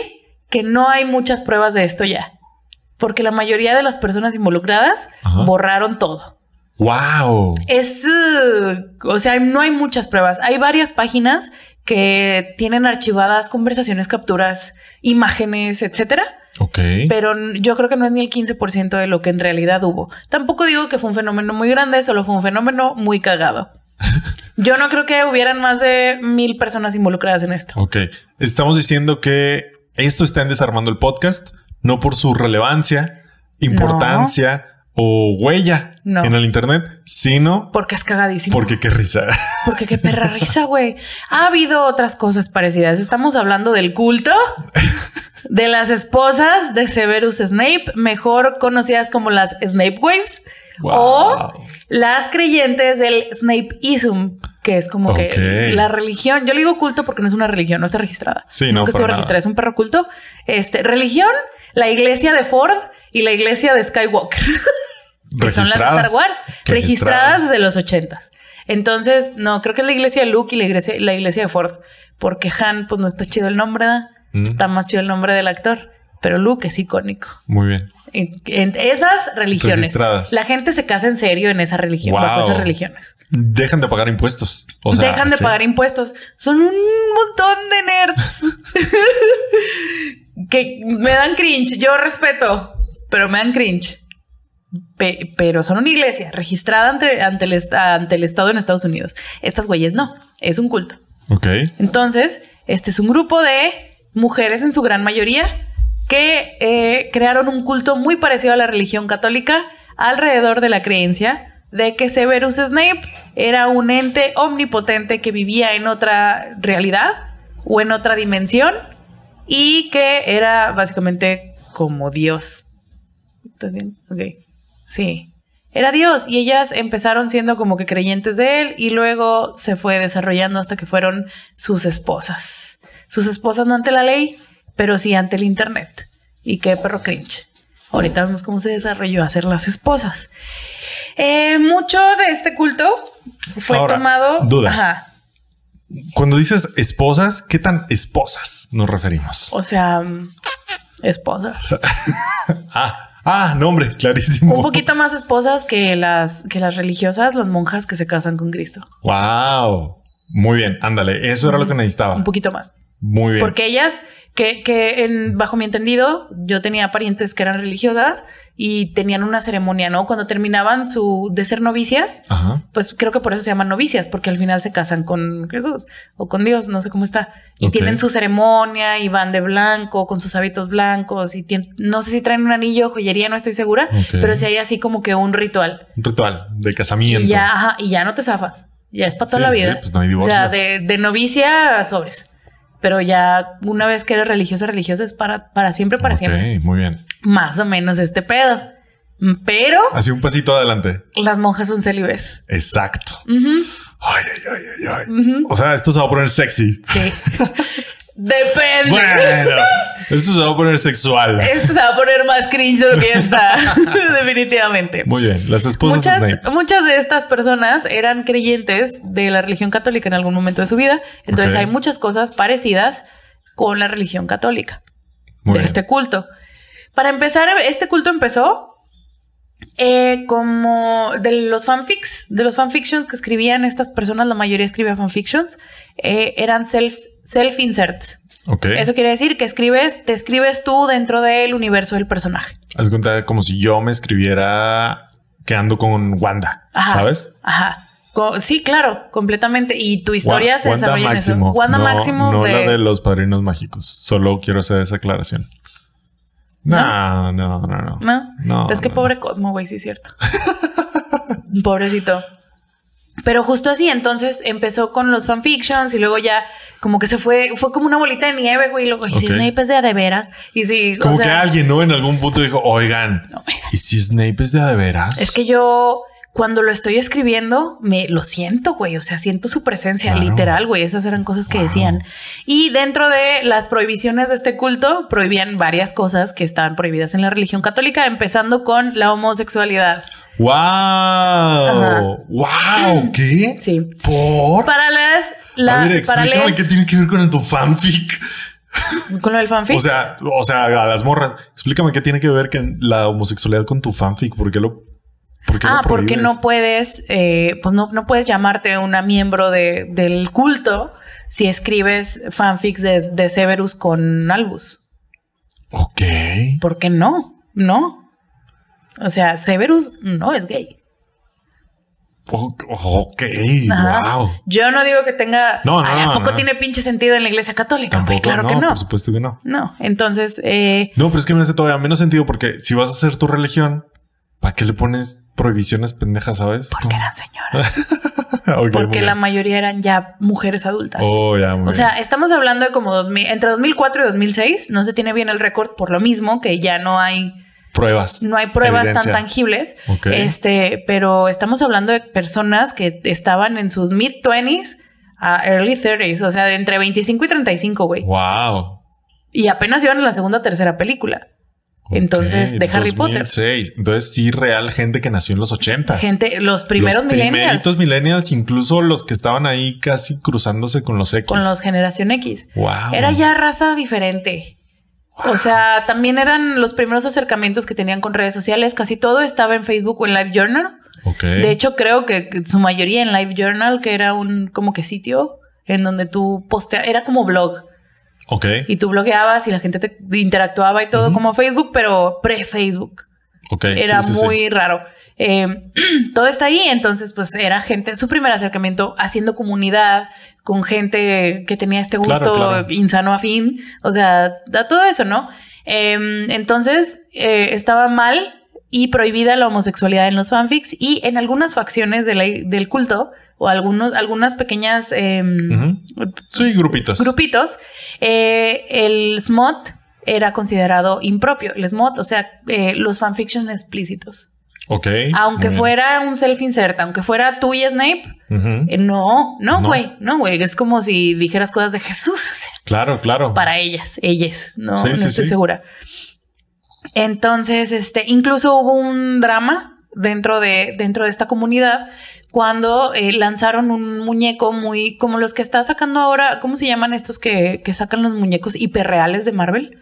que no hay muchas pruebas de esto ya. Porque la mayoría de las personas involucradas Ajá. borraron todo. Wow. Es, uh, o sea, no hay muchas pruebas. Hay varias páginas que tienen archivadas conversaciones, capturas, imágenes, etcétera. Ok. Pero yo creo que no es ni el 15% de lo que en realidad hubo. Tampoco digo que fue un fenómeno muy grande, solo fue un fenómeno muy cagado. [LAUGHS] Yo no creo que hubieran más de mil personas involucradas en esto. Ok. Estamos diciendo que esto está en desarmando el podcast, no por su relevancia, importancia o huella No. en el internet, sino Porque es cagadísimo. porque qué risa. [LAUGHS] Porque qué perra risa, güey. Ha habido otras cosas parecidas. Estamos hablando del culto [LAUGHS] de las esposas de Severus Snape, mejor conocidas como las Snape Waves O las creyentes del Snapeism, que es como que la religión. Yo le digo culto porque no es una religión, no está registrada. Sí, no, Nunca estuvo registrada, es un perro culto. Este, religión, la iglesia de Ford y la iglesia de Skywalker. [LAUGHS] que son las de Star Wars, registradas desde los ochentas. Entonces, no, creo que es la iglesia de Luke y la iglesia, la iglesia de Ford, porque Han, pues no está chido el nombre. Mm. Está más chido el nombre del actor, pero Luke es icónico. Muy bien. En, en esas religiones, Registradas. la gente se casa en serio en esa religión, bajo Wow. esas religiones. Dejan de pagar impuestos. O sea, Dejan de sí. pagar impuestos. Son un montón de nerds [LAUGHS] que me dan cringe. Yo respeto, pero me dan cringe. Pe- pero son una iglesia registrada ante, ante, el, ante el Estado en Estados Unidos. Estas güeyes no, es un culto. Ok. Entonces, este es un grupo de mujeres en su gran mayoría que eh, crearon un culto muy parecido a la religión católica alrededor de la creencia de que Severus Snape era un ente omnipotente que vivía en otra realidad o en otra dimensión y que era básicamente como Dios. ¿Estás bien? Ok. Sí. Era Dios y ellas empezaron siendo como que creyentes de él y luego se fue desarrollando hasta que fueron sus esposas. Sus esposas no ante la ley, pero sí ante el internet. Y qué perro cringe. Ahorita vemos cómo se desarrolló a ser las esposas. Eh, mucho de este culto fue Ahora, tomado. duda. Ajá. Cuando dices esposas, ¿qué tan esposas nos referimos? O sea, mm, esposas. [LAUGHS] Ah, ah, no, hombre, clarísimo. Un poquito más esposas que las, que las religiosas, las monjas que se casan con Cristo. Wow. Muy bien, ándale. Eso era lo que necesitaba. Un poquito más. Muy bien. Porque ellas, que, que en, bajo mi entendido, yo tenía parientes que eran religiosas y tenían una ceremonia, ¿no? Cuando terminaban su de ser novicias, Ajá. pues creo que por eso se llaman novicias, porque al final se casan con Jesús o con Dios, no sé cómo está. Y Ok. tienen su ceremonia y van de blanco con sus hábitos blancos y tien- no sé si traen un anillo, joyería, no estoy segura, Ok. pero sí hay así como que un ritual. Un ritual de casamiento. Y ya, ajá, y ya no te zafas. Ya es para toda Sí, la vida. sí, pues no hay o divorcio. sea, de, de novicia a sobres. Pero ya una vez que eres religiosa, religiosa es para, para siempre, para siempre. muy bien. Más o menos este pedo. Pero Así un pasito adelante. las monjas son célibes. Exacto. Ay, ay, ay, ay. O sea, esto se va a poner sexy. Sí. [LAUGHS] Depende. Bueno, esto se va a poner sexual. Esto se va a poner más cringe de lo que ya está. [LAUGHS] Definitivamente. Muy bien. Las esposas de Muchas, Snape. muchas de estas personas eran creyentes de la religión católica en algún momento de su vida. Entonces hay muchas cosas parecidas con la religión católica. Muy de bien. este culto. Para empezar, este culto empezó eh, como de los fanfics, de los fanfictions que escribían estas personas, la mayoría escribía fanfictions, eh, eran self, self-inserts. Ok. Eso quiere decir que escribes, te escribes tú dentro del universo del personaje. Haz cuenta como si yo me escribiera que ando con Wanda, Ajá. ¿sabes? Ajá. Co- sí, claro, completamente. Y tu historia Wa- se Wanda desarrolla en eso. Wanda no, Maximoff No de... la de los padrinos mágicos. Solo quiero hacer esa aclaración. No, no, no, no. ¿No? No, Es que no, pobre Cosmo, güey, sí es cierto. [LAUGHS] Pobrecito. Pero justo así, entonces empezó con los fanfictions y luego ya como que se fue, fue como una bolita de nieve, güey. Y luego, y si. Snape es de a de veras. Y si, o Como sea, que alguien, ¿no? En algún punto dijo, oigan, Oigan. ¿y si Snape es de a de veras? Es que yo cuando lo estoy escribiendo me lo siento, güey. O sea, siento su presencia Claro. literal, güey. Esas eran cosas que Wow. decían. Y dentro de las prohibiciones de este culto, prohibían varias cosas que estaban prohibidas en la religión católica, empezando con la homosexualidad. ¡Wow! Ajá. ¡Wow! ¿Qué? Sí. ¿Por? Para las, la, a ver, para explícame qué tiene que ver con el tu fanfic. con lo del fanfic. O sea, o sea, a las morras, explícame qué tiene que ver con la homosexualidad con tu fanfic. ¿Por qué lo, por qué lo ah, porque prohíbes? no puedes, eh, pues no, no puedes llamarte una miembro de, del culto si escribes fanfics de, de Severus con Albus. Ok. ¿Por qué no? No. O sea, Severus no es gay. Ok. Ajá. Wow. Yo no digo que tenga. No, no, Ay, ¿A poco no. tiene pinche sentido en la iglesia católica? Tampoco. claro no, que no. por supuesto que no. No. Entonces, eh, No, pero es que me hace todavía menos sentido porque si vas a hacer tu religión, ¿para qué le pones prohibiciones pendejas, sabes? porque eran señoras. [LAUGHS] Porque la mayoría eran ya mujeres adultas. Oh, ya, muy O sea, estamos hablando de como 2000, entre 2004 y 2006. No se tiene bien el récord por lo mismo que ya no hay pruebas. No hay pruebas evidencia. tan tangibles. Este, pero estamos hablando de personas que estaban en sus mid 20s a early 30s, o sea, de entre 25 y 35, güey. Wow. Y apenas iban en la segunda o tercera película. Entonces, de Harry Potter. 2006. Entonces, sí, real gente que nació en los 80. Gente, los primeros los millennials Primeritos millennials, incluso los que estaban ahí casi cruzándose con los X. con los generación X. Wow. Era ya raza diferente. O sea, también eran los primeros acercamientos que tenían con redes sociales. Casi todo estaba en Facebook o en Live Journal. De hecho, creo que su mayoría en Live Journal, que era un como que sitio en donde tú posteas, era como blog Ok. y tú blogueabas y la gente te interactuaba y todo como Facebook, pero pre-Facebook. Era sí, sí, sí. muy raro. Eh, [CLEARS THROAT] todo está ahí, entonces pues era gente, su primer acercamiento haciendo comunidad con gente que tenía este gusto Claro, claro. insano afín, o sea, da todo eso, ¿no? Eh, entonces eh, estaba mal y prohibida la homosexualidad en los fanfics y en algunas facciones de la- del culto o algunos, algunas pequeñas Ujú. Sí, grupitos. grupitos, eh, el smut era considerado impropio. El smut, o sea, eh, los fanfiction explícitos. Ok. Aunque fuera un self-insert, aunque fuera tú y Snape, eh, no, no, No. güey, no, güey. Es como si dijeras cosas de Jesús [LAUGHS] o sea, Claro, claro. para ellas, ellas, no, Sí, no sí, estoy sí. segura. Entonces, este, incluso hubo un drama dentro de, dentro de esta comunidad cuando eh, lanzaron un muñeco muy como los que está sacando ahora, ¿cómo se llaman estos que, que sacan los muñecos hiperreales de Marvel?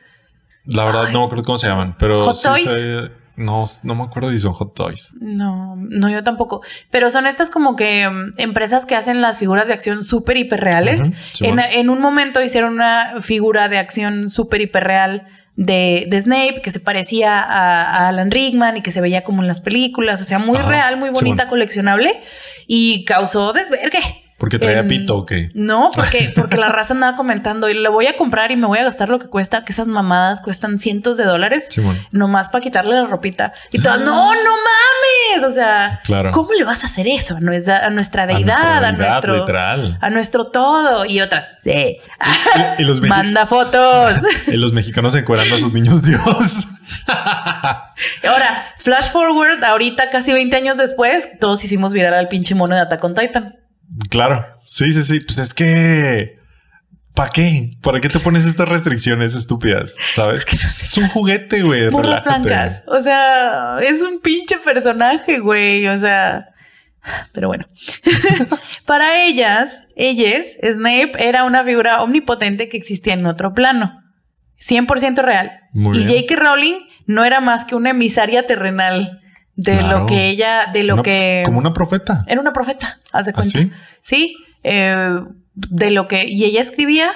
La verdad, Ay. no me acuerdo cómo se llaman, pero. Hot sí Toys. sé- no, no me acuerdo si son Hot Toys. No, no, yo tampoco. Pero son estas como que mm, empresas que hacen las figuras de acción súper hiperreales. Ujú, Simón. en, en un momento hicieron una figura de acción súper hiperreal de, de Snape que se parecía a, a Alan Rickman y que se veía como en las películas. O sea, muy Ajá, real, muy bonita, coleccionable y causó desvergue. Porque traía En- pito o qué. No, porque, porque la raza andaba comentando y le voy a comprar y me voy a gastar lo que cuesta, que esas mamadas cuestan cientos de dólares Simón. nomás para quitarle la ropita. Y todo, no, no mames. O sea, Claro. ¿cómo le vas a hacer eso a nuestra, a nuestra A deidad, a, nuestro, literal. a nuestro todo? Y otras, sí. Y, y los, mexi- Manda fotos. [LAUGHS] y los mexicanos encuerando a sus niños Dios. [LAUGHS] Ahora, flash forward, ahorita casi 20 años después, todos hicimos viral al pinche mono de Attack on Titan. Claro. Sí, sí, sí. Pues es que. ¿Para qué? ¿Para qué te pones estas restricciones estúpidas? ¿Sabes? [LAUGHS] Es un juguete, güey. Relájate. blancas. O sea, es un pinche personaje, güey. O sea, pero bueno. [LAUGHS] Para ellas, ellas, Snape era una figura omnipotente que existía en otro plano. 100% real. Muy y bien. J.K. Rowling no era más que una emisaria terrenal de Claro. lo que ella, de lo Una- que... Como una profeta. Era una profeta, hace ¿Ah, cuenta. sí? Sí, eh, de lo que... Y ella escribía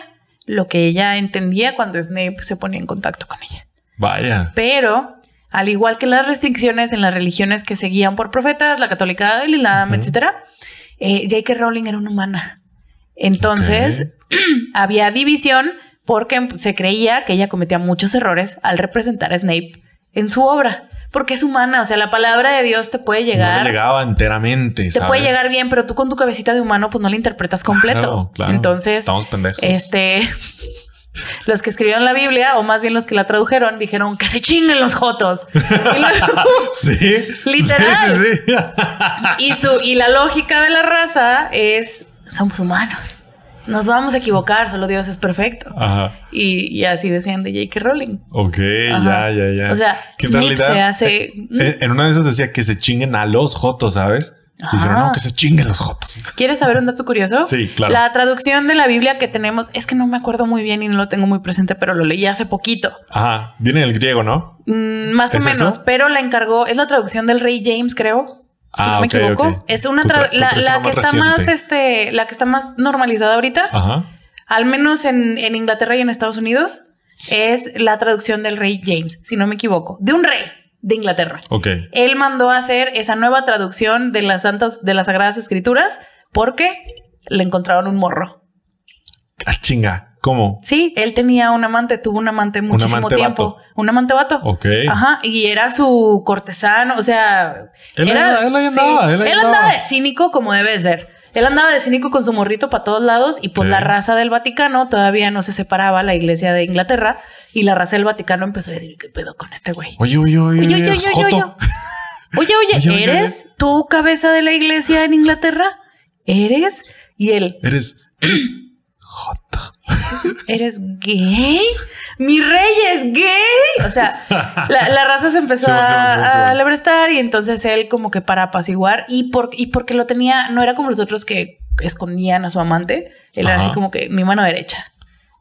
lo que ella entendía cuando Snape se ponía en contacto con ella. Vaya. Pero, al igual que las restricciones en las religiones que seguían por profetas, la católica, el islam, Ujú. etcétera, eh, J.K. Rowling era una humana. Entonces, [CLEARS THROAT] había división porque se creía que ella cometía muchos errores al representar a Snape en su obra. Porque es humana, o sea, la palabra de Dios te puede No llegar. le llegaba enteramente. te ¿sabes? puede llegar bien, pero tú con tu cabecita de humano, pues no la interpretas completo. Claro, claro. Entonces, Estamos pendejos. este, [LAUGHS] los que escribieron la Biblia, o más bien los que la tradujeron, dijeron que se chinguen los jotos. [LAUGHS] Y, luego- Sí. Literal. Sí, sí, sí. y su, y la lógica de la raza es, somos humanos. Nos vamos a equivocar, solo Dios es perfecto. Ajá. Y, y así decían de J.K. Rowling. Ok, Ajá. ya, ya, ya. O sea, que en realidad se hace- eh, en una de esas decía que se chinguen a los jotos, ¿sabes? Ajá. Dijeron, no, que se chinguen los jotos. [LAUGHS] ¿Quieres saber un dato curioso? Sí, claro. La traducción de la Biblia que tenemos, es que no me acuerdo muy bien y no lo tengo muy presente, pero lo leí hace poquito. Ajá. Viene del griego, ¿no? Mm, más o ¿Es menos, eso? pero la encargó, es la traducción del rey James, creo. Si Ah, no me equivoco. Es una tra- la, traducción la que está más, este, la que está más normalizada ahorita, Ajá. al menos en, en Inglaterra y en Estados Unidos, es la traducción del rey James, si no me equivoco, de un rey de Inglaterra. Ok. Él mandó a hacer esa nueva traducción de las santas, de las sagradas escrituras, porque le encontraron un morro. Ah, chinga. ¿Cómo? Sí, él tenía un amante, tuvo un amante muchísimo amante tiempo. vato. Un amante vato. Ok. Ajá, y era su cortesano, o sea, Él era, andaba, él andaba de cínico como debe de ser. Él andaba de cínico con su morrito para todos lados y pues la raza del Vaticano todavía no se separaba, la iglesia de Inglaterra, y la raza del Vaticano empezó a decir, ¿qué pedo con este güey? Oye, oye, oye, Oye, oye, oye, oye, oye. Oye, [LAUGHS] oye, Oye, oye, ¿eres tú cabeza de la iglesia en Inglaterra? ¿Eres? Y él, Eres, eres Joto. ¿eres gay? Mi rey es gay. O sea, la, la raza se empezó [LAUGHS] a, a alebrestar y entonces él como que para apaciguar y, por, y porque lo tenía, no era como los otros que escondían a su amante, él era así como que mi mano derecha.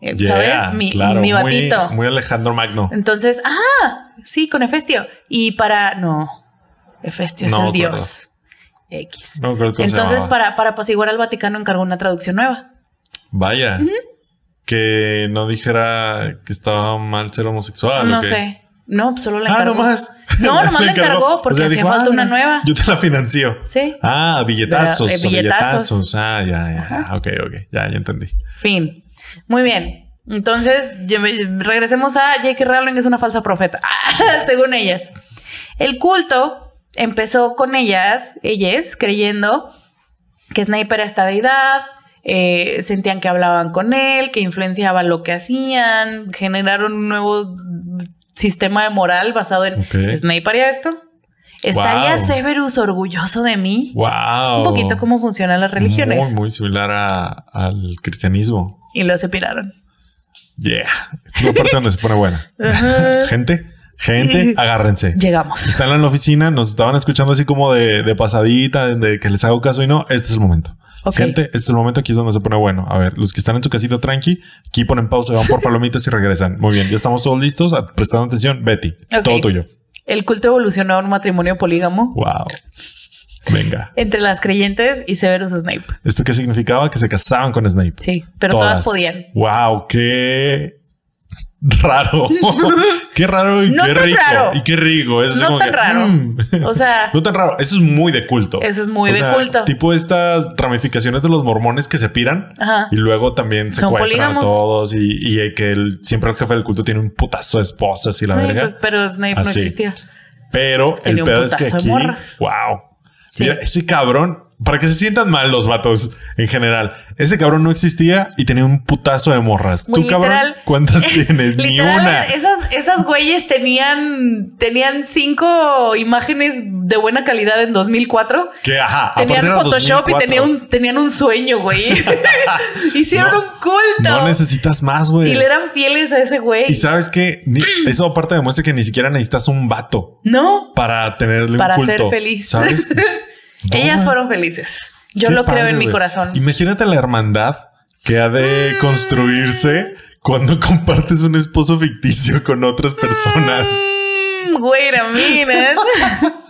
Eh, Yeah, ¿Sabes? Mi, claro, mi batito. Muy, Alejandro Magno. Entonces, ah, sí, con Hefestio. Y para, no, Hefestio es No el dios X. No creo que Entonces, para, para apaciguar al Vaticano encargó una traducción nueva. Vaya. Que no dijera que estaba mal ser homosexual. no ¿o qué? sé. No, pues solo le Ah, encargó. nomás. No, nomás [LAUGHS] le encargó O porque sea, hacía dijo, falta ah, una nueva. Yo te la financio. Sí. Ah, billetazos. Eh, o billetazos. billetazos. Ah, ya, ya. Ok, ok. Ya, ya entendí. Fin. Muy bien. Entonces, regresemos a J.K. Rowling es una falsa profeta, [LAUGHS] según ellas. El culto empezó con ellas, ellas, creyendo que Snape era esta deidad, eh, sentían que hablaban con él, que influenciaba lo que hacían, generaron un nuevo sistema de moral basado en Ok. Snape haría esto. ¿Estaría Wow. Severus orgulloso de mí? Wow. Un poquito cómo funcionan las religiones. Muy, muy similar a- al cristianismo. Y lo se piraron. Yeah. Es la parte donde se pone buena. [LAUGHS] Gente, gente, [LAUGHS] agárrense. Llegamos. Están en la oficina, nos estaban escuchando así como de, de pasadita, de que les hago caso y no. Este es el momento. Ok. Gente, este es el momento. Aquí es donde se pone bueno. A ver, los que están en su casita tranqui, aquí ponen pausa, van por [LAUGHS] palomitas y regresan. Muy bien, ya estamos todos listos. Prestando atención, Betty, todo tuyo. El culto evolucionó a un matrimonio polígamo Wow. Venga. entre las creyentes y Severus Snape. ¿Esto qué significaba? Que se casaban con Snape. Sí, pero todas, podían. Wow, qué raro. [LAUGHS] qué raro y No qué rico. raro. Y qué rico. Eso es No como tan que, raro. mm. O sea, [LAUGHS] No tan raro. Eso es muy de culto. Eso es muy O de sea, culto. Tipo estas ramificaciones de los mormones que se piran Ajá. y luego también secuestran a todos y, y que el, siempre el jefe del culto tiene un putazo de esposas y la ay, verga. pues, pero Snape no Así. existía. Pero tenía el pedo es que aquí, morras. wow. Sí. Mira, ese cabrón, para que se sientan mal los vatos en general, ese cabrón no existía y tenía un putazo de morras. Muy Tú, cabrón. ¿cuántas [LAUGHS] tienes? Ni una. Esas, esas güeyes tenían, tenían cinco imágenes de buena calidad en 2004. Que ajá, Tenían Photoshop y 2004. tenía un, tenían un sueño, güey. [LAUGHS] Hicieron No, un culto. No necesitas más, güey. y le eran fieles a ese güey. Y sabes que [CLEARS THROAT] eso aparte demuestra que ni siquiera necesitas un vato No, para tenerle Para un ser culto. feliz. ¿Sabes? [LAUGHS] Ellas güey. fueron felices. Yo Qué lo creo padre, en mi güey. corazón. Imagínate la hermandad que ha de Mm. construirse cuando [LAUGHS] compartes un esposo ficticio con otras personas. Mm, Wait a eso,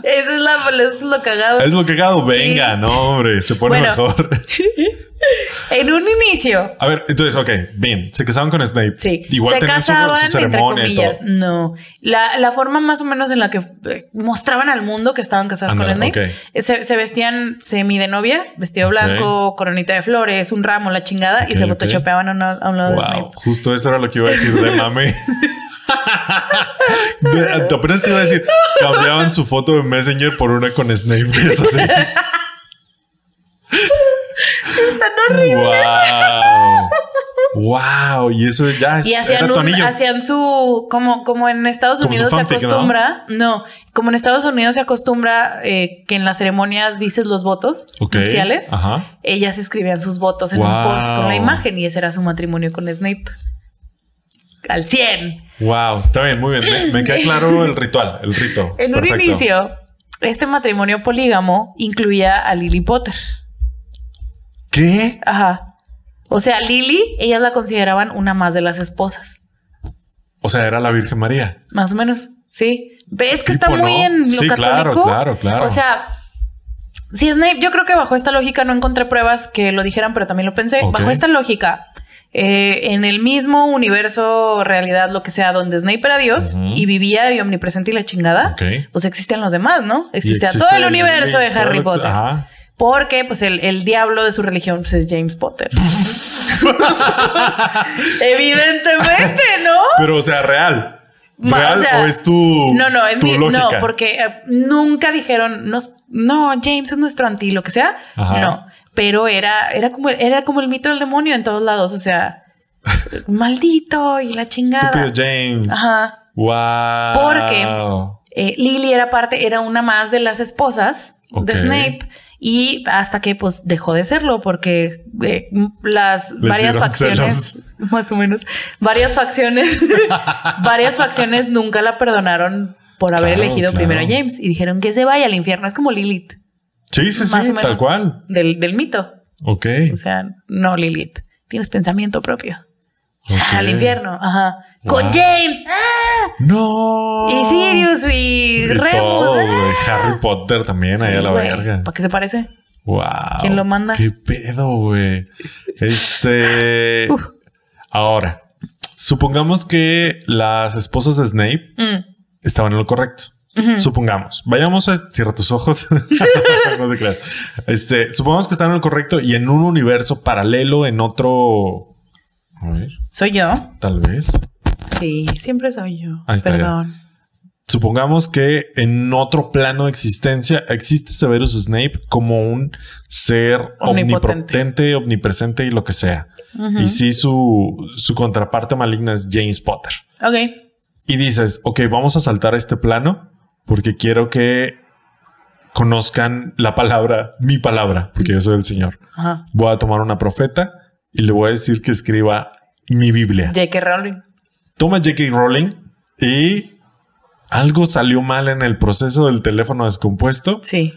es la, eso es lo cagado. Es lo cagado. Venga, Sí. no, hombre, se pone Bueno. mejor. [LAUGHS] [LAUGHS] En un inicio, A ver, entonces, ok, bien, se casaban con Snape. sí, Igual se su- casaban, su, entre ceremonia y todo. comillas. No. La, la forma más o menos en la que eh, mostraban al mundo que estaban casadas con Snape. Se, se vestían semi de novias, vestido blanco, coronita de flores, un ramo, la chingada, y se photoshopeaban a, una- a un lado de Wow, Snape. justo eso era lo que iba a decir de mame. [LAUGHS] De- apenas te iba a decir, cambiaban su foto de Messenger por una con Snape. Y es así. [LAUGHS] Horribles. Wow. Wow. Y eso ya es, Y era hacían, tu un- anillo. hacían su, como, como en Estados Como Unidos se acostumbra, ¿no? como en Estados Unidos se acostumbra eh, que en las ceremonias dices los votos Ok. nupciales, Ajá. ellas escribían sus votos en un post con la imagen y ese era su matrimonio con Snape. Al 100. Wow. Está bien, muy bien. Me, me queda [LAUGHS] claro el ritual, el rito. En Perfecto. un inicio, este matrimonio polígamo incluía a Lily Potter. ¿Qué? Ajá. O sea, Lily, ellas la consideraban una más de las esposas. O sea, era la Virgen María. Más o menos, sí. ¿Ves que está muy en lo Sí, claro, católico? claro, claro. O sea, si Snape, yo creo que bajo esta lógica no encontré pruebas que lo dijeran, pero también lo pensé. Bajo esta lógica, eh, en el mismo universo, realidad, lo que sea, donde Snape era Dios y vivía y omnipresente y la chingada, pues existían los demás, ¿no? Existía existe todo el universo de Harry Potter. Ajá. Porque, pues, el, el diablo de su religión pues, es James Potter. [LAUGHS] Evidentemente, ¿no? Pero, o sea, real. ¿Real o, es tu, No, no, es tu mi, no, porque eh, nunca dijeron, nos- no, James es nuestro anti, lo que sea. Ajá. No, pero era, era, como, era como el mito del demonio en todos lados. O sea, [LAUGHS] maldito y la chingada. Estúpido James. Ajá. Wow. Porque eh, Lily era parte, era una más de las esposas de Snape. Y hasta que pues dejó de serlo porque eh, las Les varias facciones, [LAUGHS] más o menos, varias facciones, [LAUGHS] varias facciones nunca la perdonaron por haber Claro, elegido claro. primero a James y dijeron que se vaya al infierno. Es como Lilith Sí, sí, sí, más o menos. tal cual. del, del mito. Ok. O sea, no Lilith, tienes pensamiento propio. O sea, Ok. al infierno, ajá. Con. James, ¡ah! No. Y Sirius y, Y Remus. todo, ¡ah! Harry Potter también, ahí a la verga. ¿Para qué se parece? Wow. ¿Quién lo manda? Qué pedo, güey. Este. Uf. Ahora, supongamos que las esposas de Snape Mm, estaban en lo correcto. Supongamos, vayamos a cierra tus ojos. [LAUGHS] no te creas. Este, supongamos que están en lo correcto y en un universo paralelo, en otro. A ver, Soy yo. tal vez. Sí, siempre soy yo. Ahí está, ya. Perdón. Supongamos que en otro plano de existencia existe Severus Snape como un ser Omnipotente. omnipresente y lo que sea. Y sí, su, su contraparte maligna es James Potter. Ok. Y dices, ok, vamos a saltar a este plano porque quiero que conozcan la palabra, mi palabra, porque yo soy el Señor. Ajá. Voy a tomar una profeta y le voy a decir que escriba mi Biblia. J.K. Rowling. Toma J.K. Rowling y algo salió mal en el proceso del teléfono descompuesto Sí.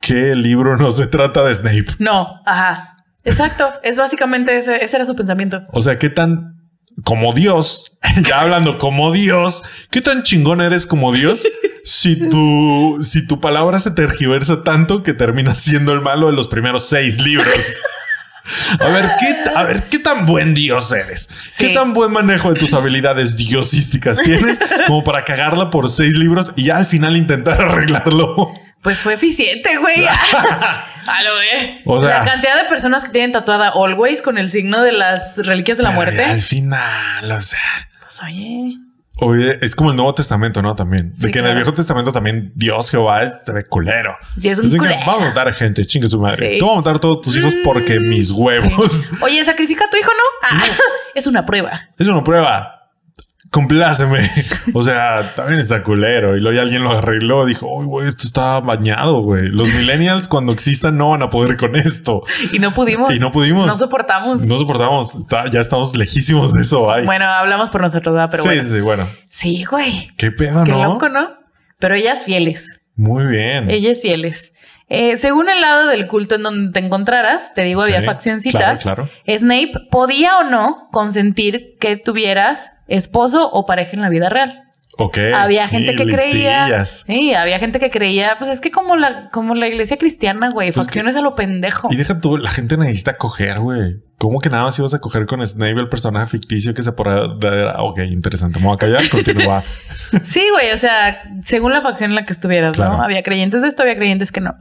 que el libro no se trata de Snape. No. Ajá. Exacto. Es básicamente ese, ese era su pensamiento. O sea, qué tan como Dios, [LAUGHS] ya hablando como Dios, qué tan chingón eres como Dios [LAUGHS] si tu, si tu palabra se tergiversa tanto que terminas siendo el malo de los primeros seis libros. [LAUGHS] A ver, ¿qué, a ver, ¿qué tan buen Dios eres? Sí. ¿Qué tan buen manejo de tus habilidades diosísticas tienes [LAUGHS] como para cagarla por seis libros y ya al final intentar arreglarlo? Pues fue eficiente, güey. [LAUGHS] A lo ve. O sea- la cantidad de personas que tienen tatuada always con el signo de las reliquias de la muerte. Al final, o sea. Pues oye. Oye, es como el Nuevo Testamento, ¿no? También. De Sí, que en el. Viejo Testamento también Dios Jehová es, se ve culero. Si es un Dicen que culero. vamos a matar a gente, chingue su madre. Sí. Tú vas a matar a todos tus hijos porque Mm, mis huevos. [LAUGHS] Oye, sacrifica a tu hijo, ¿no? Ah, [LAUGHS] es una prueba. Es una prueba. Compláceme. O sea, también está culero. Y luego ya alguien lo arregló. Dijo, uy, güey, esto está bañado, güey. Los millennials cuando existan no van a poder con esto. Y no pudimos. Y no pudimos. No soportamos. No soportamos. Está- ya estamos lejísimos de eso. Ay. Bueno, hablamos por nosotros, ¿verdad? Pero sí, bueno. sí, sí, bueno. Sí, güey. Qué pedo, Qué ¿no? loco, ¿no? Pero ellas fieles. Muy bien. Ellas fieles. Eh, según el lado del culto en donde te encontraras, te digo, había Sí, faccioncitas. Claro, claro. Snape podía o no consentir que tuvieras esposo o pareja en la vida real. Ok. Había gente Y que creía. listillas. Sí, había gente que creía. Pues es que como la, como la iglesia cristiana, güey, Pues facciones a lo pendejo. Y deja tú, la gente necesita coger, güey. ¿Cómo que nada más ibas a coger con Snape, el personaje ficticio que se por... Ok, interesante. Me voy a callar. Continúa. [LAUGHS] Sí, güey. O sea, según la facción en la que estuvieras, Claro. ¿no? Había creyentes de esto, había creyentes que no.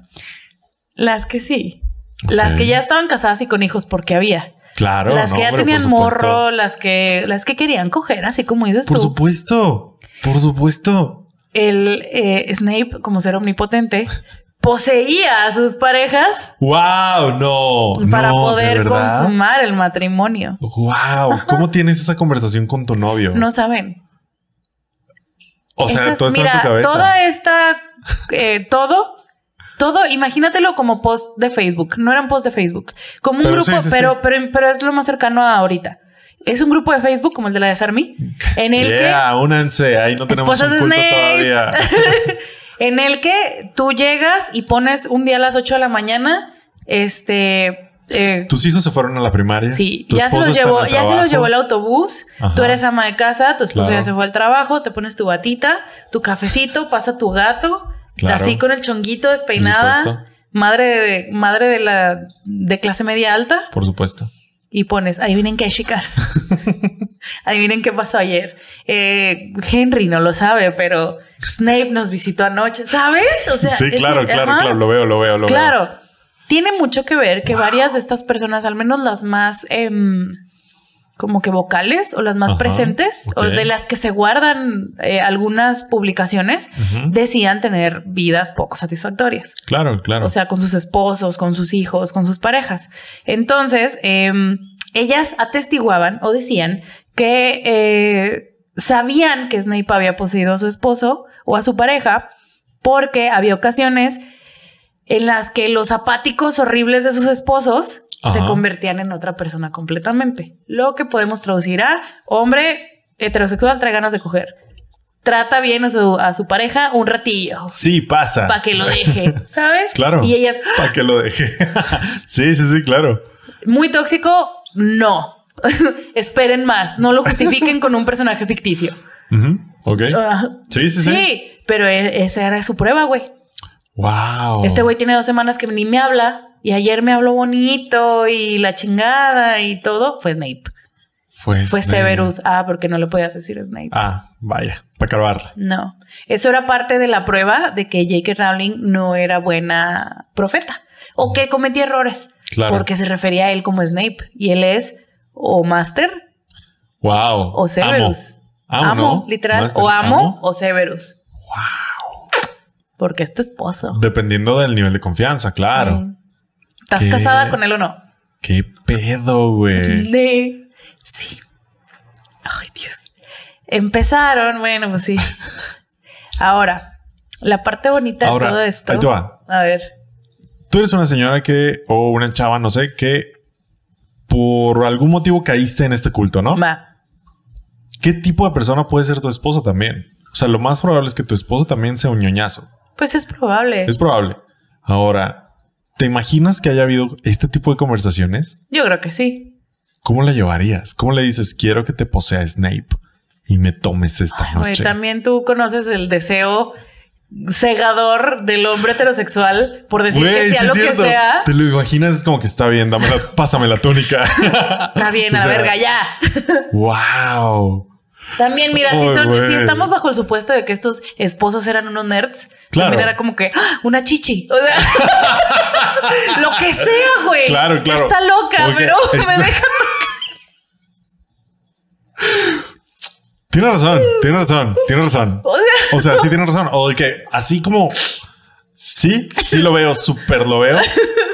Las que sí. Las que ya estaban casadas y con hijos porque había. Claro. las no, que ya por tenían morro, las que, las que querían coger, así como dices Por tú. supuesto. Por supuesto. El eh, Snape, como ser omnipotente, poseía a sus parejas Wow, no. para no, ¿de poder consumar el matrimonio. Wow. ¿Cómo tienes esa conversación con tu novio? No saben. o sea, Esas- todo está mira, en tu cabeza. toda esta, eh, todo, todo, imagínatelo como post de Facebook. No eran post de Facebook, como un Pero grupo, sí, sí, pero, sí. pero, pero es lo más cercano a ahorita. Es un grupo de Facebook como el de la Desarmy, en el Yeah, únanse. Ahí no tenemos un culto todavía. que, [LAUGHS] en el que tú llegas y pones un día a las 8 de la mañana, este, eh, Tus hijos se fueron a la primaria. Sí, ya se los llevó, ya se los llevó el autobús. Ajá. Tú eres ama de casa, tu esposo Claro. ya se fue al trabajo, te pones tu batita, tu cafecito, pasa tu gato, Claro. así con el chonguito despeinada, madre de, madre de la de clase media alta, Por supuesto. y pones, adivinen qué chicas. [LAUGHS] adivinen qué pasó ayer. Eh, Henry no lo sabe, pero Snape nos visitó anoche, ¿sabes? O sea, sí, claro, claro, ajá. claro. Lo veo, lo veo, lo veo. Claro, tiene mucho que ver que varias de estas personas, al menos las más, em, como que vocales o las más Ajá, presentes o de las que se guardan eh, algunas publicaciones decían tener vidas poco satisfactorias. Claro, claro. O sea, con sus esposos, con sus hijos, con sus parejas. Entonces, em, ellas atestiguaban o decían que eh, sabían que Snape había poseído a su esposo o a su pareja porque había ocasiones en las que los apáticos horribles de sus esposos se convertían en otra persona completamente. Lo que podemos traducir a hombre heterosexual trae ganas de coger. Trata bien a su, a su pareja un ratillo sí, pasa. para que lo deje, [LAUGHS] ¿sabes? Claro. Y ellas, Para que lo deje. [LAUGHS] sí, sí, sí, claro. muy tóxico, no. [LAUGHS] Esperen más, no lo justifiquen con un personaje ficticio. Ok. Ah, sí, sí, sí. sí, pero e- esa era su prueba, güey. Wow. Este güey tiene dos semanas que ni me habla y ayer me habló bonito y la chingada y todo. Fue Snape. Fue. Severus. Ah, porque no le podías decir Snape. Ah, vaya, para acabarla. No, eso era parte de la prueba de que J.K. Rowling no era buena profeta o que cometía errores. Claro. Porque se refería a él como Snape y él es o Master Wow. o Severus. Amo, Amo, ¿no? literal. Master, o amo, amo. o Severus. Wow. Porque es tu esposo. Dependiendo del nivel de confianza, claro. Mm. ¿Estás ¿Qué? casada con él o no? Qué pedo, güey. De... Sí. Ay, Dios. Empezaron, bueno, pues sí. [LAUGHS] Ahora, la parte bonita Ahora, de todo esto. ahí te va. A ver. Tú eres una señora que, o una chava, no sé, que por algún motivo caíste en este culto, ¿no? Va. ¿Qué tipo de persona puede ser tu esposo también? O sea, lo más probable es que tu esposo también sea un ñoñazo. Pues es probable. Es probable. Ahora, ¿te imaginas que haya habido este tipo de conversaciones? Yo creo que sí. ¿Cómo la llevarías? ¿Cómo le dices, quiero que te posea Snape y me tomes esta noche? también tú conoces el deseo cegador del hombre heterosexual por decir que sea lo que sea. Te lo imaginas, es como que está bien, dame la- [LAUGHS] pásame la túnica. Está bien, [LAUGHS] O a verga, ya. [LAUGHS] Wow. También, mira, si, son, estamos bajo el supuesto de que estos esposos eran unos nerds, Claro. también era como que ¡ah! una chichi. O sea, [LAUGHS] lo que sea, güey. Claro, claro. Está loca, pero [LAUGHS] está- me deja. Tiene razón, tiene razón, tiene razón. [LAUGHS] O sea, O sea, sí tiene razón. O de que así como sí, sí lo veo, súper lo veo.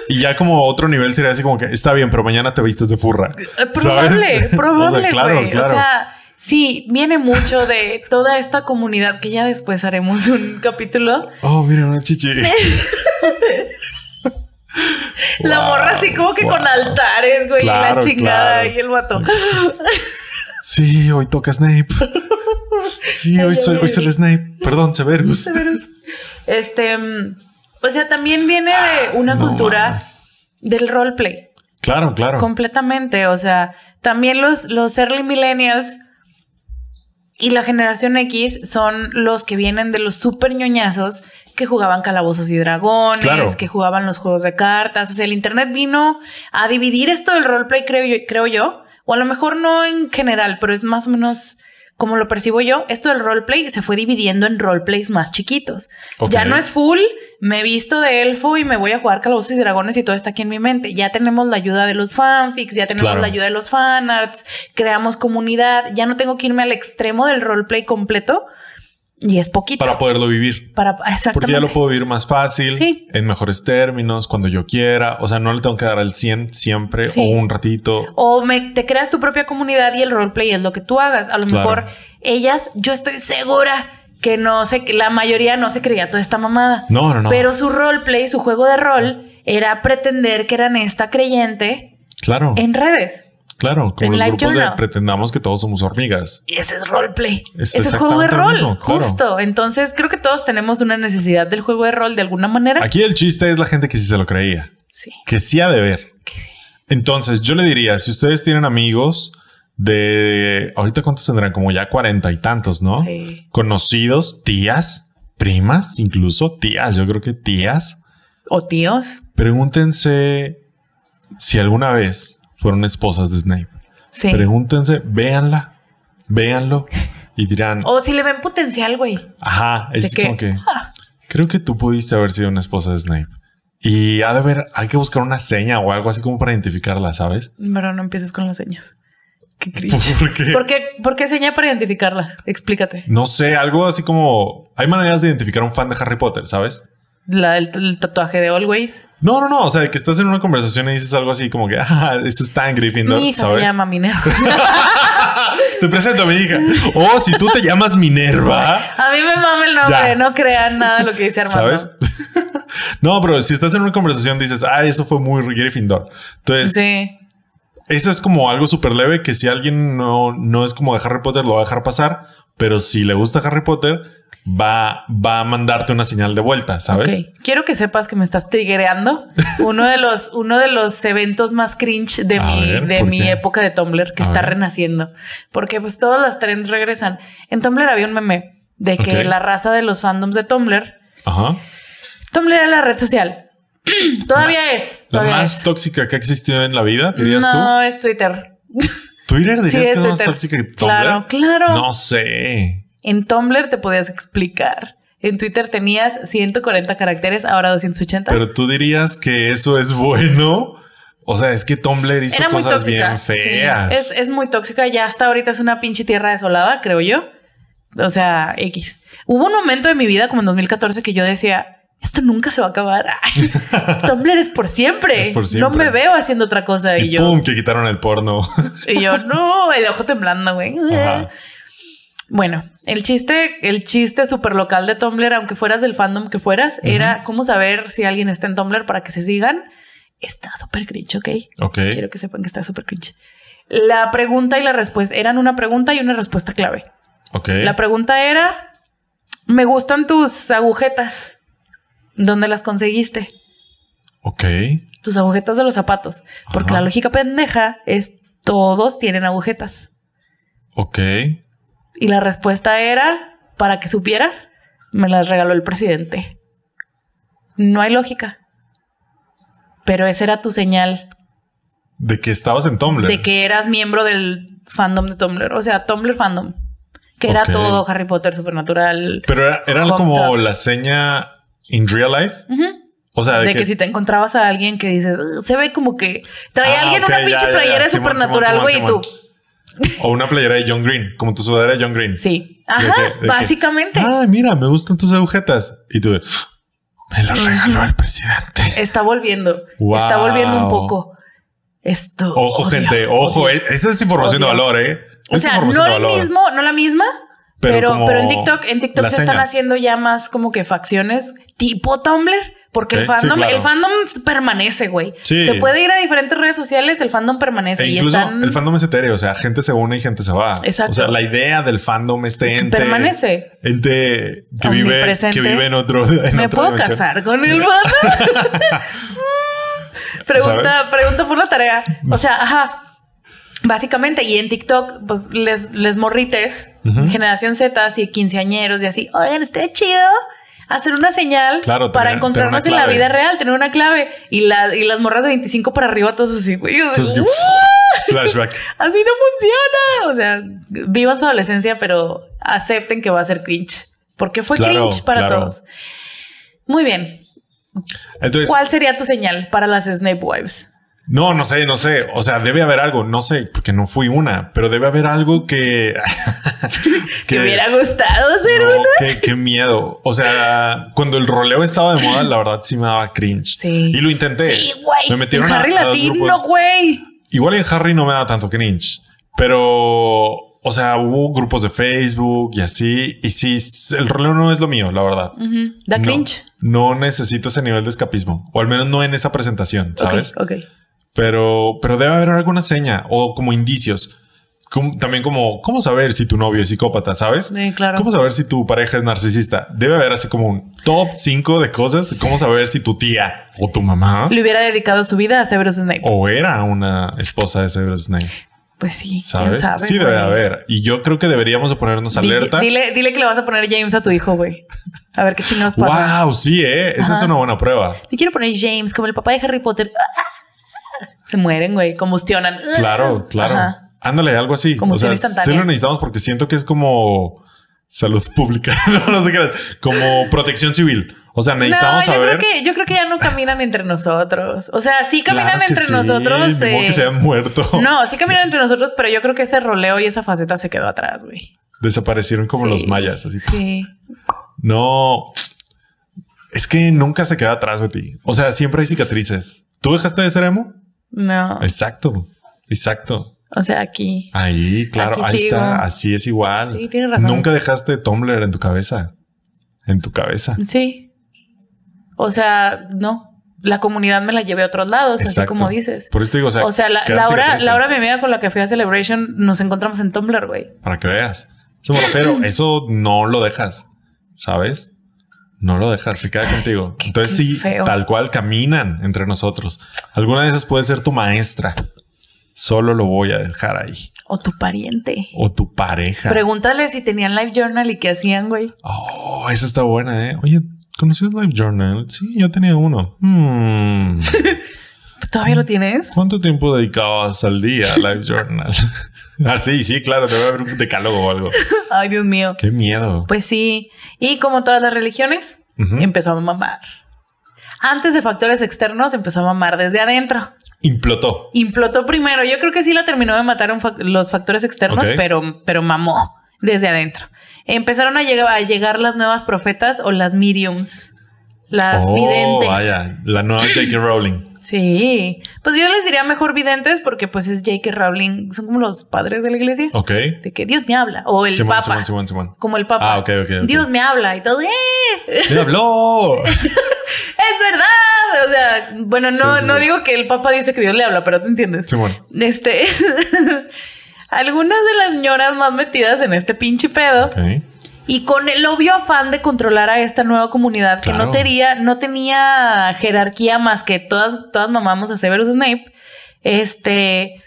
Y ya como otro nivel sería así como que está bien, pero mañana te vistes de furra. Eh, probable, ¿Sabes? probable, O sea, claro, claro. O sea, sí, viene mucho de toda esta comunidad que ya después haremos un capítulo. oh, mira, una chichi. [LAUGHS] La Wow, morra así como que wow. con altares, güey, y la chingada claro. y el vato. [LAUGHS] Sí, hoy toca Snape. Sí, hoy soy, hoy soy Snape. Perdón, [LAUGHS] Severus. Este, mm, o sea, también viene de una No cultura mames. del roleplay. Claro, claro. Completamente. O sea, también los, los early millennials y la generación X son los que vienen de los super ñoñazos que jugaban calabozos y dragones, Claro. que jugaban los juegos de cartas. O sea, el internet vino a dividir esto del roleplay, creo yo, creo yo. O a lo mejor no en general, pero es más o menos como lo percibo yo. Esto del roleplay se fue dividiendo en roleplays más chiquitos. Ya no es full, me visto de elfo y me voy a jugar calabozos y dragones y todo está aquí en mi mente. Ya tenemos la ayuda de los fanfics, ya tenemos Claro. la ayuda de los fanarts, creamos comunidad. Ya no tengo que irme al extremo del roleplay completo y es poquito. Para poderlo vivir. Para, exactamente. Porque ya lo puedo vivir más fácil, Sí. en mejores términos, cuando yo quiera. O sea, no le tengo que dar al 100 siempre Sí. o un ratito. O me, te creas tu propia comunidad y el roleplay es lo que tú hagas. A lo Claro. mejor ellas, yo estoy segura que no sé, que la mayoría no se creía toda esta mamada. No, no, no. Pero su roleplay, su juego de rol, era pretender que eran esta creyente claro, en redes. Claro. Como en los grupos de pretendamos que todos somos hormigas. Y ese es roleplay. Es ese es juego de rol, mismo, claro. justo. Entonces creo que todos tenemos una necesidad del juego de rol de alguna manera. Aquí el chiste es la gente que sí se lo creía. Sí. que sí ha de ver. Entonces, yo le diría, si ustedes tienen amigos de ahorita cuántos tendrán, como ya cuarenta y tantos, ¿no? Sí. Conocidos, tías, primas, incluso tías, yo creo que tías. O tíos. Pregúntense si alguna vez fueron esposas de Snape. Sí. Pregúntense, véanla, véanlo y dirán, O si le ven potencial, güey. ajá, es ¿De qué? como que creo que tú pudiste haber sido una esposa de Snape. Y ha de haber, hay que buscar una seña o algo así como para identificarla, ¿sabes? Pero no empieces con las señas. Qué cringe. [LAUGHS] ¿Por qué? ¿Por qué, por qué seña para identificarlas? Explícate. No sé, algo así como... Hay maneras de identificar a un fan de Harry Potter, ¿sabes? La, el, el tatuaje de Always. No, no, no. O sea, que estás en una conversación y dices algo así como que, [LAUGHS] ah, eso está en Gryffindor, Mi hija ¿sabes? se llama Minerva. [LAUGHS] Te presento a mi hija. O si tú te llamas Minerva, a mí me mama el nombre. Ya. No crean nada de lo que dice Armando. ¿sabes? [LAUGHS] no, pero si estás en una conversación dices, ah, eso fue muy Gryffindor. Entonces, Sí. eso es como algo súper leve que si alguien no, no es como de Harry Potter, lo va a dejar pasar. Pero si le gusta Harry Potter, va, va a mandarte una señal de vuelta, ¿sabes? Ok. Quiero que sepas que me estás triggereando. Uno de los, uno de los eventos más cringe de A mi, ver, de ¿por mi qué? época de Tumblr que A está ver. renaciendo. Porque pues todas las trends regresan. En Tumblr había un meme de que la raza de los fandoms de Tumblr. Ajá. Tumblr era la red social. [CLEARS THROAT] todavía es. La más es. tóxica que ha existido en la vida, dirías no, es Twitter. tú. ¿Twitter dirías Sí, que es es más tóxica que Tumblr? Claro, claro. No sé. En Tumblr te podías explicar. En Twitter tenías 140 caracteres, ahora 280. Pero tú dirías que eso es bueno. O sea, es que Tumblr hizo Era cosas tóxica. bien sí. feas. Es, es muy tóxica. Ya hasta ahorita es una pinche tierra desolada, creo yo. O sea, X. Hubo un momento de mi vida, como en 2014, que yo decía, esto nunca se va a acabar. Ay, [LAUGHS] Tumblr es por siempre. Es por No siempre. me veo haciendo otra cosa. Y, y yo, pum, que quitaron el porno. y yo, no, el ojo temblando, güey. Ajá. Bueno, el chiste, el chiste súper local de Tumblr, aunque fueras del fandom que fueras, era cómo saber si alguien está en Tumblr para que se sigan. Está súper cringe, ¿ok? Ok. Quiero que sepan que está súper cringe. La pregunta y la respuesta eran una pregunta y una respuesta clave. Ok. La pregunta era: Me gustan tus agujetas. ¿Dónde las conseguiste? Ok. Tus agujetas de los zapatos. Porque Ajá. la lógica pendeja es: todos tienen agujetas. Ok. Y la respuesta era: Para que supieras, me las regaló el presidente. No hay lógica. Pero esa era tu señal De que estabas en Tumblr. de que eras miembro del fandom de Tumblr, o sea, Tumblr fandom, que era todo Harry Potter, Supernatural. Pero era, era como la seña in real life. O sea, de, de que, si te encontrabas a alguien que dices, "Ugh, se ve como que trae Ah, alguien ok, una ya, pinche ya, ya. playera Simón, Supernatural, güey, y tú, O una playera de John Green, como tu sudadera de John Green. sí, De ajá, que- de que, básicamente. Ay, mira, me gustan tus agujetas. Y tú, me las regaló el presidente. Está volviendo, Wow. está volviendo un poco esto. Ojo, odio, gente, odio. ojo. eh, Esa es información de valor, ¿eh? O sea, no el mismo, no la misma, Pero pero, en TikTok, en TikTok se están haciendo ya más como que facciones tipo Tumblr. Porque el sí, fandom, claro. el fandom permanece, güey. Sí. Se puede ir a diferentes redes sociales, el fandom permanece E y incluso están el fandom es etéreo, o sea, gente se une y gente se va. Exacto. O sea, la idea del fandom, este ente. permanece. Ente que vive, que vive en otro. en ¿Me puedo dimensión. casar con el [LAUGHS] fandom? [LAUGHS] pregunta, pregunta por la tarea. O sea, [LAUGHS] ajá. Básicamente, y en TikTok, pues les, les morrites, generación Z, así quinceañeros y así, oigan, está chido hacer una señal Claro, para encontrarnos en la vida real, tener una clave. Y, la, y las morras de 25 para arriba, todos así, güey. Entonces, yo, "Uh, [LAUGHS] flashback. Así no funciona. O sea, vivan su adolescencia, pero acepten que va a ser cringe. Porque fue Claro, cringe para claro. todos. Muy bien. Entonces, ¿Cuál sería tu señal para las Snape Wives? No, no sé, no sé. O sea, debe haber algo, no sé, porque no fui una, pero debe haber algo que. [LAUGHS] ¿Te hubiera gustado ser no, una? qué, miedo. O sea, cuando el roleo estaba de moda, la verdad sí me daba cringe. Sí. Y lo intenté. Sí, güey. Me metieron En a- Harry a Latino, güey. Igual en Harry no me da tanto cringe, pero, o sea, hubo grupos de Facebook y así, y sí, el roleo no es lo mío, la verdad. Da No, cringe. No necesito ese nivel de escapismo, o al menos no en esa presentación, ¿sabes? Ok, ok. Pero, pero debe haber alguna seña o como indicios. Como- también como, ¿cómo saber si tu novio es psicópata, sabes? Claro. ¿Cómo saber si tu pareja es narcisista? Debe haber así como un top 5 de cosas de cómo saber si tu tía o tu mamá Le hubiera dedicado su vida a Severus Snape. o era una esposa de Severus Snape. Pues sí, ¿Sabes? sabe. sí, debe haber. Y yo creo que deberíamos de ponernos Dile- alerta. Dile, dile que le vas a poner James a tu hijo, güey. A ver qué chingados pasa. Wow, sí, eh. Esa es una buena prueba. Le quiero poner James como el papá de Harry Potter. Se mueren, güey. Combustionan. Claro, claro. Ajá. Ándale, algo así. Combustión o sea, instantánea. sí lo necesitamos porque siento que es como salud pública. [LAUGHS] no, no sé qué. Como protección civil. O sea, necesitamos no, yo saber. Creo que, yo creo que ya no caminan entre nosotros. O sea, sí caminan Claro entre sí, nosotros. eh, que se hayan muerto. No, sí caminan entre nosotros, pero yo creo que ese roleo y esa faceta se quedó atrás, güey. Desaparecieron como Sí, los mayas. Así. Sí. No. Es que nunca se queda atrás de ti. O sea, siempre hay cicatrices. ¿Tú dejaste de ser emo? No. Exacto. Exacto. O sea, aquí. Ahí, claro, Aquí ahí sigo. está. Así es igual. Sí, tienes razón. Nunca dejaste Tumblr en tu cabeza. En tu cabeza. Sí. O sea, no. La comunidad me la llevé a otros lados, así como dices. Por eso te digo, o sea, O sea, la, Laura. Laura, mi amiga con la que fui a Celebration, nos encontramos en Tumblr, güey. Para que veas. Eso me refiero. [CLEARS THROAT] Eso no lo dejas. ¿Sabes? No lo dejas. Se queda contigo. Qué- Entonces qué sí, feo. tal cual caminan entre nosotros. Alguna de esas puede ser tu maestra. Solo lo voy a dejar ahí. O tu pariente. O tu pareja. Pregúntale si tenían live journal y qué hacían, güey. Oh, esa está buena, ¿eh? Oye, ¿conocías Live Journal? Sí, yo tenía uno. Hmm. [LAUGHS] ¿Todavía lo tienes? ¿Cuánto tiempo dedicabas al día a Live Journal? [LAUGHS] ah, sí, sí, claro, debe haber un decálogo o algo. [LAUGHS] Ay, Dios mío. Qué miedo. Pues sí. Y como todas las religiones, empezó a mamar. Antes de factores externos, empezó a mamar desde adentro. Implotó. Implotó primero. Yo creo que sí lo terminó de matar un los factores externos, pero, pero mamó desde adentro. Empezaron a llegar, a llegar las nuevas profetas o las mediums. Las oh, videntes. vaya, la nueva J.K. Rowling. Sí. Pues yo les diría mejor videntes porque pues es J.K. Rowling. Son como los padres de la iglesia. Ok. De que Dios me habla. O el Simón, papa. Simón, Simón, Simón. Como el papa. Ah, ok, ok. Dios me habla y todo. ¡Eh! ¡Me habló! [LAUGHS] Es verdad. O sea, bueno, no, Sí, sí, no sí. digo que el papa dice que Dios le habla, pero tú entiendes. Simón. Este. [LAUGHS] Algunas de las señoras más metidas en este pinche pedo Ok. Y con el obvio afán de controlar a esta nueva comunidad que no tenía, no tenía jerarquía más que todas, todas mamamos a Severus Snape. Este.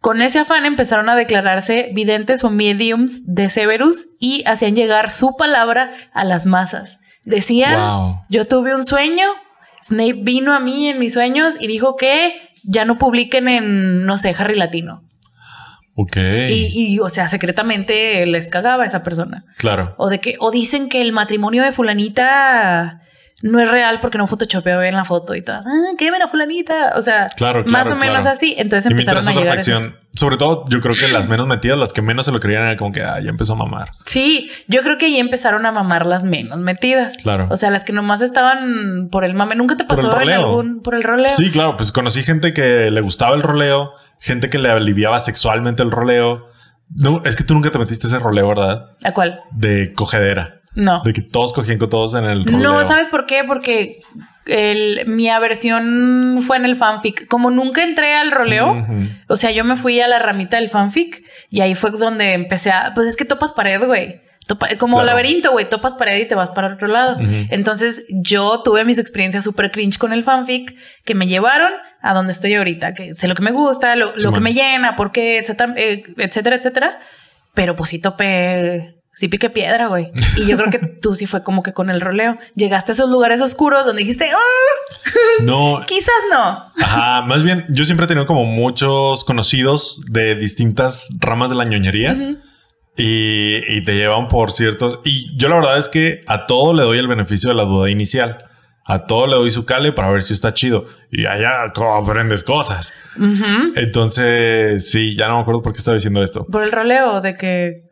Con ese afán empezaron a declararse videntes o mediums de Severus y hacían llegar su palabra a las masas. Decían, Wow. yo tuve un sueño, Snape vino a mí en mis sueños y dijo que ya no publiquen en, no sé, Harry Latino. Ok. Y, y, o sea, secretamente les cagaba a esa persona. Claro. O de que, o dicen que el matrimonio de fulanita no es real porque no photoshopeó bien la foto y todo. Ah, qué la fulanita. O sea, Claro, más o menos claro. así. Entonces Y empezaron a otra llegar. facción, sobre todo, yo creo que las [CLEARS THROAT] menos metidas, las que menos se lo creían, era como que ah, ya empezó a mamar. Sí, yo creo que ahí empezaron a mamar las menos metidas. Claro. O sea, las que nomás estaban por el mame. ¿Nunca te Por el pasó en roleo. algún por el roleo? Sí, claro, pues conocí gente que le gustaba el roleo, gente que le aliviaba sexualmente el roleo. No, es que tú nunca te metiste ese roleo, ¿verdad? ¿A cuál? De cogedera. No. De que todos cogían con todos en el roleo. No, ¿sabes por qué? Porque el, mi aversión fue en el fanfic. Como nunca entré al roleo, o sea, yo me fui a la ramita del fanfic y ahí fue donde empecé a. Pues es que topas pared, güey. Topa- como Claro. laberinto, güey, topas pared y te vas para otro lado. Entonces yo tuve mis experiencias súper cringe con el fanfic que me llevaron a donde estoy ahorita, que sé lo que me gusta, lo, lo que me llena, por qué, etcétera, eh, etcétera, etcétera. Pero pues sí topé, sí piqué piedra, güey. [LAUGHS] Y yo creo que tú sí fue como que con el roleo. Llegaste a esos lugares oscuros donde dijiste, "Ah, [LAUGHS] No, quizás no. Ajá, más bien, yo siempre he tenido como muchos conocidos de distintas ramas de la ñoñería y, y te llevan por ciertos. Y yo la verdad es que a todo le doy el beneficio de la duda inicial. A todo le doy su cale para ver si está chido. Y allá aprendes cosas. Entonces, sí, ya no me acuerdo por qué estaba diciendo esto. Por el roleo de que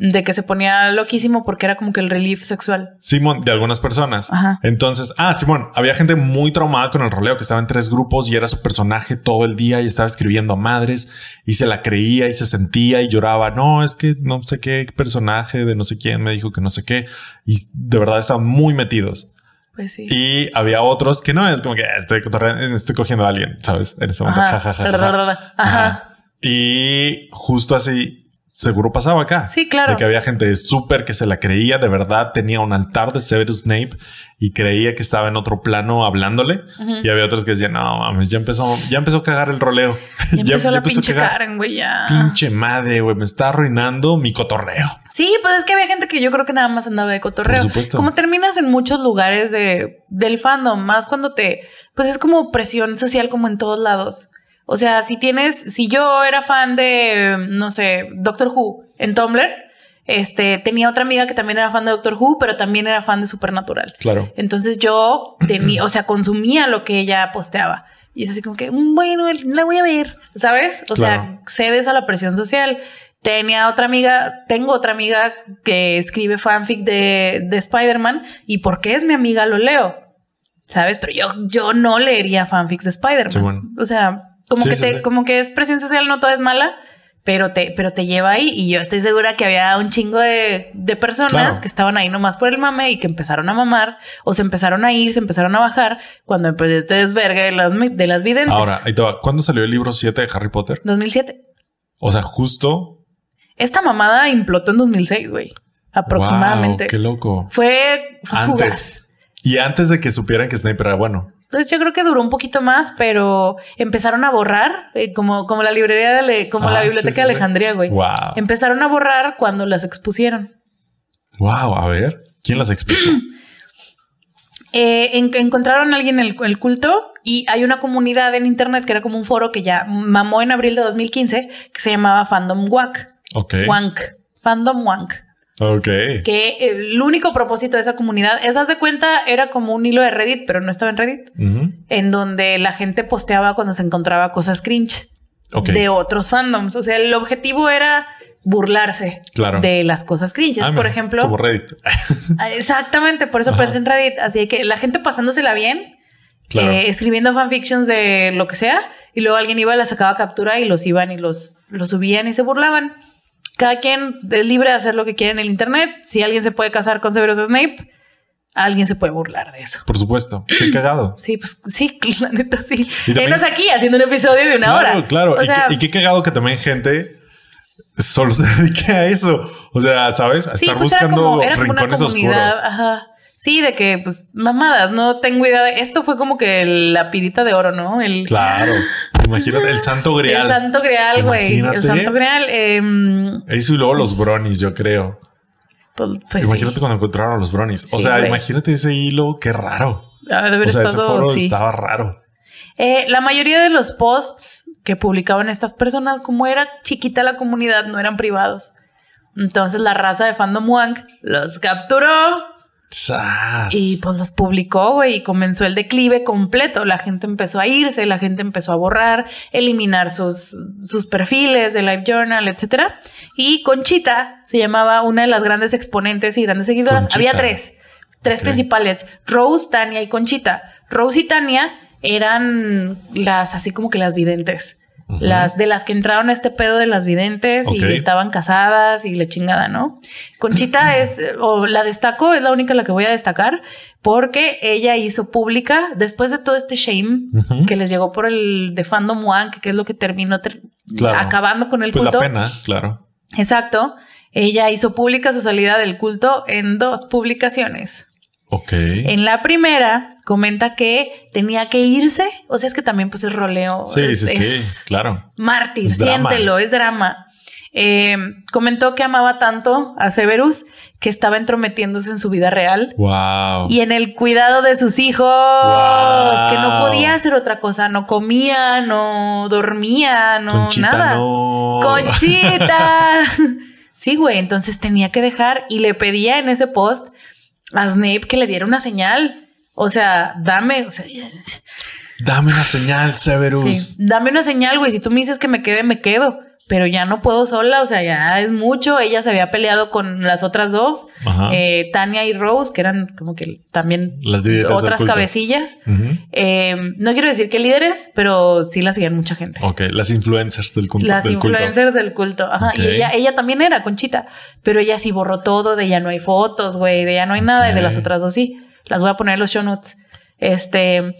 de que se ponía loquísimo porque era como que el relief sexual. Simón, de algunas personas. Ajá. Entonces, ah, Simón, había gente muy traumada con el roleo que estaba en tres grupos y era su personaje todo el día y estaba escribiendo a madres y se la creía y se sentía y lloraba. No, es que no sé qué personaje de no sé quién me dijo que no sé qué. Y de verdad estaban muy metidos. Pues sí. Y había otros que no es como que "Ah, estoy, cogiendo a alguien, sabes? En ese momento. Ajá. ja. Ajá. Y justo así seguro pasaba acá. Sí, claro. De que había gente súper que se la creía, de verdad tenía un altar de Severus Snape y creía que estaba en otro plano hablándole. Y había otros que decían, no mames, ya empezó, ya empezó a cagar el roleo. Ya [LAUGHS] empezó la a pinche. Karen, güey, ya. Pinche madre, güey, me está arruinando mi cotorreo. Sí, pues es que había gente que yo creo que nada más andaba de cotorreo. Por supuesto. Como terminas en muchos lugares de, del fandom, más cuando te... Pues es como presión social como en todos lados. O sea, si tienes... Si yo era fan de, no sé, Doctor Who en Tumblr, Este, tenía otra amiga que también era fan de Doctor Who, pero también era fan de Supernatural. Claro. Entonces yo tenía, o sea, consumía lo que ella posteaba. Y es así como que, "Mm, bueno, la voy a ver, ¿sabes? O Claro. sea, cedes a la presión social. Tenía otra amiga, tengo otra amiga que escribe fanfic de, de Spider-Man y porque es mi amiga lo leo, ¿sabes? Pero yo, yo no leería fanfics de Spider-Man. Sí, bueno. O sea, como, Sí, que sí, te, sí. como que es presión social, no todo es mala. Pero te, pero te lleva ahí y yo estoy segura que había un chingo de, de personas Claro. que estaban ahí nomás por el mame y que empezaron a mamar o se empezaron a ir, se empezaron a bajar cuando empezó este desvergue de las, de las videntes. Ahora, ahí te va. ¿Cuándo salió el libro 7 de Harry Potter? 2007. O sea, justo. Esta mamada implotó en 2006, güey. Aproximadamente. Wow, qué loco. Fue fugaz. Antes. Y antes de que supieran que Snape era bueno. Entonces yo creo que duró un poquito más, pero empezaron a borrar, eh, como, como la librería de, Ale- como Ah, la sí, biblioteca sí, de. Alejandría, güey. Wow. Empezaron a borrar cuando las expusieron. Wow. A ver, ¿quién las expuso? [CLEARS THROAT] Eh, en- encontraron a alguien en el, el culto y hay una comunidad en internet que era como un foro que ya mamó en abril de 2015 que se llamaba Fandom Wank. Ok. Wank. Fandom Wank. Ok. Que el único propósito de esa comunidad, esas de cuenta, era como un hilo de Reddit, pero no estaba en Reddit, en donde la gente posteaba cuando se encontraba cosas cringe de otros fandoms. O sea, el objetivo era burlarse Claro. de las cosas cringes. Ah, por mira, ejemplo, Como Reddit. [LAUGHS] Ah, Exactamente, por eso Ajá. pensé en Reddit. Así que la gente pasándosela bien, Claro. eh, escribiendo fanfictions de lo que sea, y luego alguien iba, la sacaba captura y los iban y los, los subían y se burlaban. Cada quien es libre de hacer lo que quiera en el internet. Si alguien se puede casar con Severus Snape, alguien se puede burlar de eso. Por supuesto. Qué [CLEARS THROAT] cagado. Sí, pues sí, [LAUGHS] la neta sí. Enos aquí haciendo un episodio de una claro, hora. claro. O y, sea, qué, y qué cagado que también gente solo [LAUGHS] se dedique a eso. O sea, ¿sabes? A Sí, estar pues buscando como, rincones oscuros. Ajá. Sí, de que, pues, mamadas, no tengo idea de. Esto fue como que la pirita de oro, ¿no? El, Claro. [LAUGHS] Imagínate el santo grial. el santo grial, güey. El santo grial. em, Eso y luego los bronies, yo creo. pues, pues imagínate sí. cuando encontraron a los bronies. o sea, imagínate ese hilo, qué raro. Haber o sea, ese foro sí. estaba raro. Eh, la mayoría de los posts que publicaban estas personas, como era chiquita la comunidad, no eran privados. Entonces la raza de Fandom Wank los capturó ¡Sas! y pues los publicó, güey, y comenzó el declive completo. La gente empezó a irse, la gente empezó a borrar, eliminar sus, sus perfiles de Live Journal, etcétera. Y Conchita se llamaba una de las grandes exponentes y grandes seguidoras. Conchita. Había tres, tres principales: Rose, Tania y Conchita. Rose y Tania eran las así como que las videntes. Las de las que entraron a este pedo de las videntes y estaban casadas y la chingada, ¿no? Conchita es, o la destaco, es la única la que voy a destacar, porque ella hizo pública, después de todo este shame que les llegó por el de Fandom One, que es lo que terminó ter- Claro. acabando con el Pues la culto. pena, claro. Exacto. Ella hizo pública su salida del culto en dos publicaciones. Ok. En la primera comenta que tenía que irse, o sea, es que también pues el roleo sí, es, sí, es sí, claro. mártir, Es drama. siéntelo, es drama. Eh, comentó que amaba tanto a Severus que estaba entrometiéndose en su vida real Wow. y en el cuidado de sus hijos, Wow. que no podía hacer otra cosa, no comía, no dormía, no Conchita, nada. no. Conchita. [LAUGHS] sí, güey, entonces tenía que dejar y le pedía en ese post a Snape que le diera una señal. O sea, dame, o sea, Dame una señal, Severus. sí, dame una señal, güey. Si tú me dices que me quede, me quedo. Pero ya no puedo sola, o sea, ya es mucho. Ella se había peleado con las otras dos, eh, Tania y Rose, que eran como que también Las otras cabecillas. Eh, no quiero decir que líderes, pero sí la seguían mucha gente. Ok, las influencers del, culto, Las del culto. influencers del culto. Ajá. Y ella, ella también era Conchita, pero ella sí borró todo, de ya no hay fotos, güey, de ya no hay nada, y de las otras dos sí. Las voy a poner en los show notes. Este.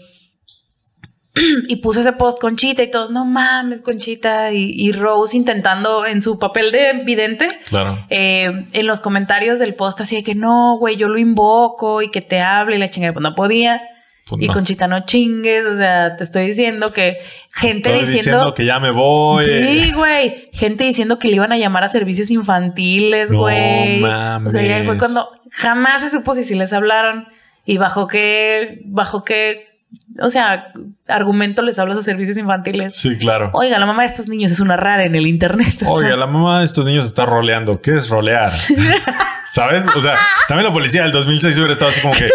[CLEARS THROAT] Y puso ese post Conchita y todos, no mames, Conchita. Y, y Rose intentando en su papel de vidente. Claro. eh, en los comentarios del post así de que no, güey, yo lo invoco y que te hable y la chingada, pues no podía. Pues y no. Conchita, no chingues, o sea, te estoy diciendo que gente Estoy diciendo, que ya me voy. Sí, güey. Gente diciendo que le iban a llamar a servicios infantiles, No güey. O sea, ya fue mames. cuando jamás se supo si, si les hablaron y bajo qué, bajo qué o sea, argumento les hablas a servicios infantiles. Sí, claro. Oiga, la mamá de estos niños es una rara en el internet. [LAUGHS] Oiga, la mamá de estos niños está roleando. ¿Qué es rolear? [LAUGHS] ¿Sabes? O sea, también la policía del 2006 hubiera estado así como que...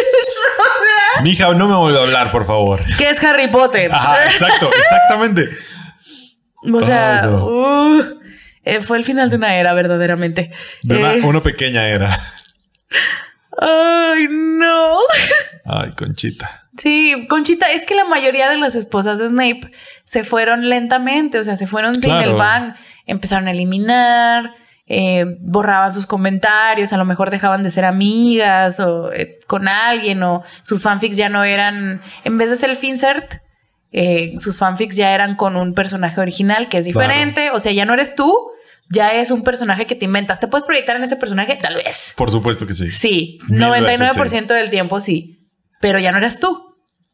Mija, no me vuelva a hablar, por favor. [LAUGHS] ¿Qué es Harry Potter? Ajá, exacto, exactamente. O sea, Ay, no. uh, eh, fue el final de una era, verdaderamente. De una, Eh, una pequeña era. Ay, no. Ay, Conchita. Sí, Conchita, es que la mayoría de las esposas de Snape se fueron lentamente, o sea, se fueron sin el bang, empezaron a eliminar, eh, borraban sus comentarios, a lo mejor dejaban de ser amigas o eh, con alguien, o sus fanfics ya no eran, en vez de ser el finsert, eh, sus fanfics ya eran con un personaje original que es Claro. diferente, o sea, ya no eres tú, ya es un personaje que te inventas. ¿Te puedes proyectar en ese personaje? Tal vez. Por supuesto que sí. Sí, Mil 99% del tiempo sí, pero ya no eras tú.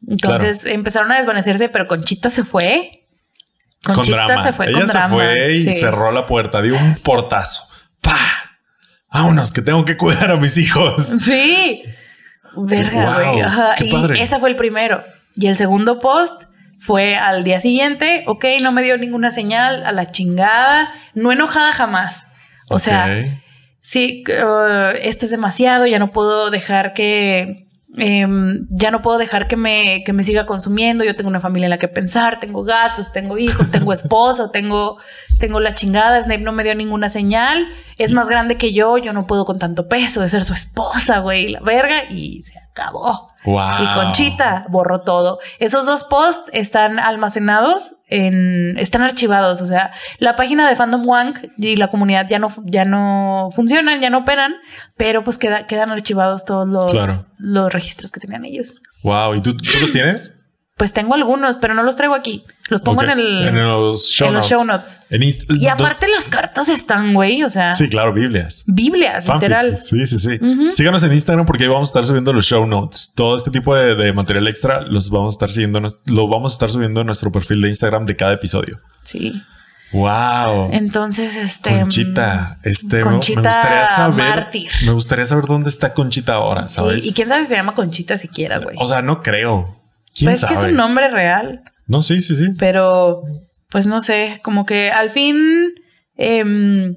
Entonces empezaron a desvanecerse, pero Conchita se fue. Con Conchita drama. se fue Ella con se drama. fue y sí. cerró la puerta, dio un portazo. ¡Pa! Vámonos, que tengo que cuidar a mis hijos. Sí. Verga, Wow, güey. Ajá. Y padre. ese fue el primero. Y el segundo post fue al día siguiente. Ok, no me dio ninguna señal a la chingada. No enojada jamás. O sea, sí, uh, esto es demasiado, ya no puedo dejar que, em, ya no puedo dejar que me, que me siga consumiendo, yo tengo una familia en la que pensar, tengo gatos, tengo hijos, tengo [LAUGHS] esposo, tengo, tengo la chingada, Snape no me dio ninguna señal, es más grande que yo, yo no puedo con tanto peso de ser su esposa, güey, la verga, y se acabó. Wow. Y Conchita borró todo. Esos dos posts están almacenados en, están archivados. O sea, la página de Fandom Wank y la comunidad ya no, ya no funcionan, ya no operan, pero pues queda- quedan archivados todos los, Claro. los registros que tenían ellos. Wow. ¿Y tú, tú los tienes? Pues tengo algunos, pero no los traigo aquí. Los pongo en, el, en los show en los notes. show notes. En Inst- Y aparte las cartas están, güey. O sea, Sí, claro, Biblias. Biblias, Fanfics, literal. Sí, sí, sí. Síganos en Instagram porque ahí vamos a estar subiendo los show notes. Todo este tipo de, de material extra los vamos a estar siguiendo, lo vamos a estar subiendo en nuestro perfil de Instagram de cada episodio. Sí. Wow. Entonces, este. Conchita, este me- Conchita me gustaría saber. mártir. Me gustaría saber dónde está Conchita ahora, sí, ¿sabes? y quién sabe si se llama Conchita siquiera, güey. O sea, no creo. ¿Quién Pues es que es un nombre real, No, sí, sí, sí. pero pues no sé, como que al fin em,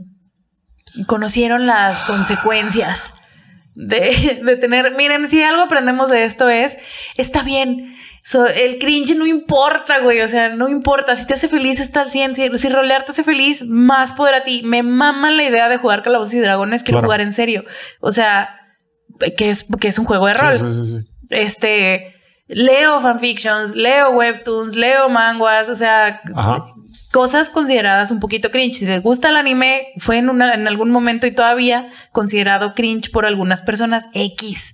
conocieron las consecuencias de, de tener. Miren, si algo aprendemos de esto es: está bien. so- el cringe no importa, güey. O sea, no importa. Si te hace feliz, está al 100. Si, si rolear te hace feliz, más poder a ti. Me mama la idea de jugar Calabozos y Dragones que Claro. jugar en serio. O sea, que es, que es un juego de rol Sí, sí, sí, sí. este leo fanfictions, leo webtoons, leo manguas, o sea, Ajá. cosas consideradas un poquito cringe. Si te gusta el anime, fue en, una, en algún momento y todavía considerado cringe por algunas personas X.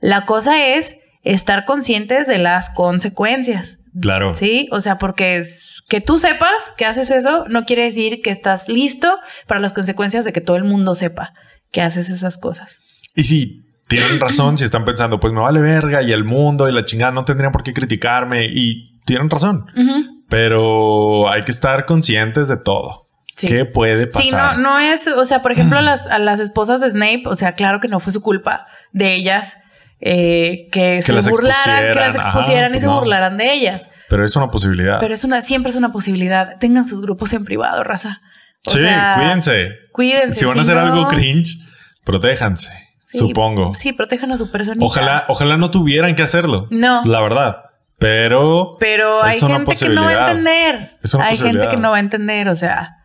La cosa es estar conscientes de las consecuencias. Claro. Sí, o sea, porque es que tú sepas que haces eso no quiere decir que estás listo para las consecuencias de que todo el mundo sepa que haces esas cosas. Y sí, tienen razón si están pensando, pues me vale verga y el mundo y la chingada no tendrían por qué criticarme. Y tienen razón. Pero hay que estar conscientes de todo. Sí. ¿Qué puede pasar? Sí, no, no es, o sea, por ejemplo, a [CLEARS THROAT] las, a las esposas de Snape, o sea, claro que no fue su culpa de ellas eh, que, se las burlaran, que las expusieran. Ajá, y pues se no. burlaran de ellas. Pero es una posibilidad. Pero es una, siempre es una posibilidad. Tengan sus grupos en privado, raza. O sí, sea, cuídense. Cuídense. Si van a hacer no- algo cringe, protéjanse. Sí, supongo. Sí, protejan a su personita. Ojalá, ojalá no tuvieran que hacerlo. No. La verdad. Pero. Pero hay gente que no va a entender. Es una hay gente que no va a entender, o sea.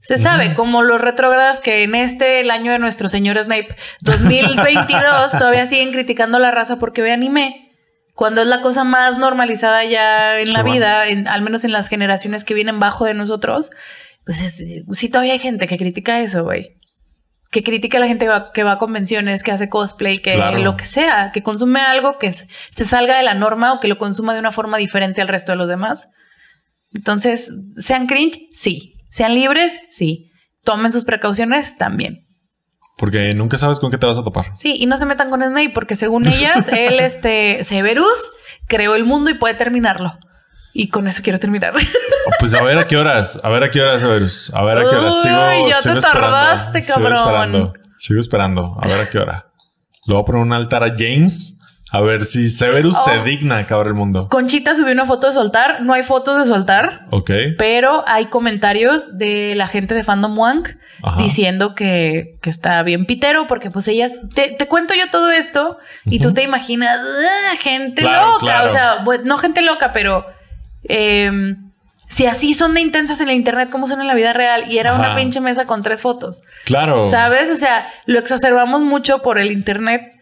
Se sabe, como los retrógradas que en este, el año de nuestro señor Snape 2022, [LAUGHS] todavía siguen criticando a la raza porque ve anime. Cuando es la cosa más normalizada ya en la vida, en- al menos en las generaciones que vienen bajo de nosotros, pues es- sí todavía hay gente que critica eso, güey. Que critica a la gente que va, que va a convenciones, que hace cosplay, que Claro. lo que sea, que consume algo que se salga de la norma o que lo consuma de una forma diferente al resto de los demás. Entonces, ¿sean cringe? Sí. ¿Sean libres? Sí. Tomen sus precauciones también. Porque nunca sabes con qué te vas a topar. Sí, y no se metan con Snape porque según [LAUGHS] ellas, él, este, Severus, creó el mundo y puede terminarlo. Y con eso quiero terminar. Oh, Pues a ver a qué horas. A ver a qué horas, Severus. A ver a qué horas. Uy, Sigo, ya te sigo esperando. tardaste, Sigo cabrón. esperando. Sigo esperando. A ver a qué hora. Le voy a poner un altar a James A ver si Severus se Oh. digna a acabar el mundo. Conchita subió una foto de su altar. No hay fotos de su altar. Ok. Pero hay comentarios de la gente de Fandom Wank Ajá. diciendo que, que está bien pitero, porque pues ellas, te, te cuento yo todo esto y tú te imaginas "Ah, gente Claro, loca, claro. o sea, no gente loca, pero em, si así son de intensas en la internet, como son en la vida real? Y era una pinche mesa con tres fotos, Claro. ¿sabes? O sea, lo exacerbamos mucho por el internet.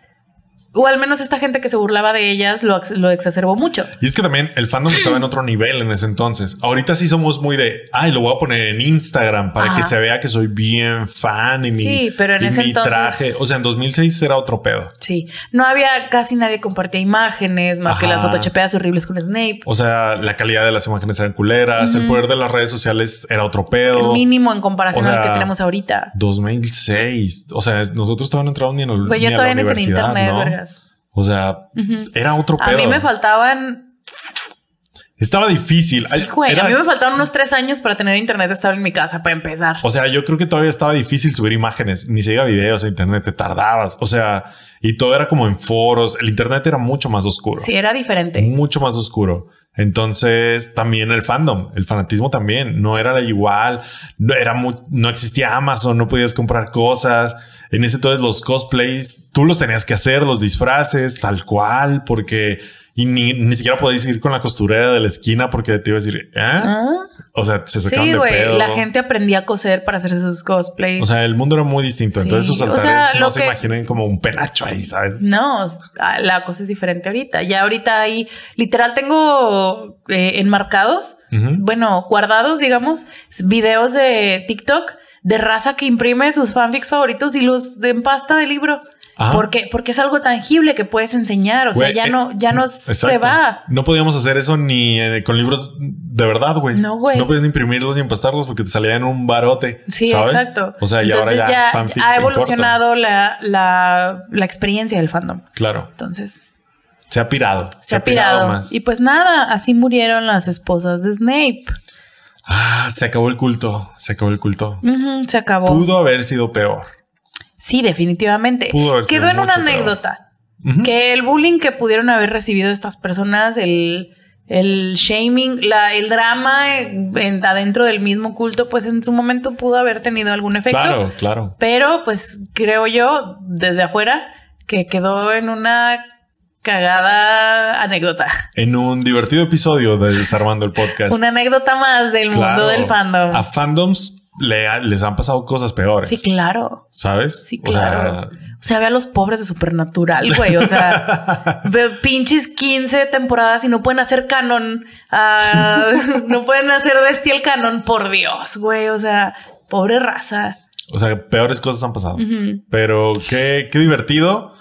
O al menos esta gente que se burlaba de ellas lo, lo exacerbó mucho. Y es que también el fandom [CLEARS THROAT] estaba en otro nivel en ese entonces. Ahorita sí somos muy de, ay, lo voy a poner en Instagram para Ajá. que se vea que soy bien fan y mi, Sí, pero en y ese mi entonces- traje. O sea, en 2006 era otro pedo. Sí, no había casi nadie compartía imágenes más que las fotochepeas horribles con Snape. O sea, la calidad de las imágenes eran culeras, el poder de las redes sociales era otro El pedo. mínimo en comparación O sea, al que tenemos ahorita. 2006. O sea, nosotros todavía no entramos ni, en el, Güey, yo ni a la todavía tenía universidad, internet, ¿no? O sea, era otro A pedo. mí me faltaban. Estaba difícil. Sí, güey. era- A mí me faltaban unos tres años para tener internet estable en mi casa, para empezar. O sea, yo creo que todavía estaba difícil subir imágenes, ni diga videos a internet, te tardabas. O sea, y todo era como en foros. El internet era mucho más oscuro. Sí, era diferente. Mucho más oscuro. Entonces, también el fandom, el fanatismo también no era igual. No era mu- no existía Amazon, no podías comprar cosas. En ese entonces, los cosplays tú los tenías que hacer, los disfraces, tal cual, porque y ni, ni siquiera podías ir con la costurera de la esquina porque te iba a decir, ¿ah? Ah, O sea, se sacaban Sí, de güey. pedo. La gente aprendía a coser para hacer sus cosplays. O sea, el mundo era muy distinto. Sí. Entonces, O altares sea, no se imaginen como un penacho ahí, ¿sabes? No, la cosa es diferente ahorita. Ya ahorita hay, literal, tengo eh, enmarcados, bueno, guardados, digamos, videos de TikTok de raza que imprime sus fanfics favoritos y los de en pasta de libro. Ajá. Porque, porque es algo tangible que puedes enseñar. O sea, ya eh, no, ya no se va. No podíamos hacer eso ni eh, con libros de verdad, güey. No, güey. No podías ni imprimirlos ni empastarlos porque te salían un barote. Sí, ¿sabes? exacto. O sea, y Entonces ahora ya, ha evolucionado la, la, la experiencia del fandom. Claro, Entonces, se ha pirado. se, ha pirado. más. Y pues nada, así murieron las esposas de Snape. Ah, se acabó el culto. Se acabó el culto. Se acabó. Pudo haber sido peor. Sí, definitivamente. Quedó en una anécdota. Ujú. Que el bullying que pudieron haber recibido estas personas, el, el shaming, la, el drama en- adentro del mismo culto, pues en su momento pudo haber tenido algún efecto. Claro, claro. Pero pues creo yo, desde afuera, que quedó en una cagada anécdota. En un divertido episodio de Desarmando el Podcast. Una anécdota más del Claro, mundo del fandom. A fandoms le les han pasado cosas peores. Sí, claro. ¿Sabes? Sí, O sea, claro. O sea, ve a los pobres de Supernatural, güey. O sea, [LAUGHS] ve pinches 15 temporadas y no pueden hacer canon. ah, [LAUGHS] no pueden hacer bestial canon, por Dios, güey. O sea, pobre raza. O sea, peores cosas han pasado. Pero qué, qué divertido.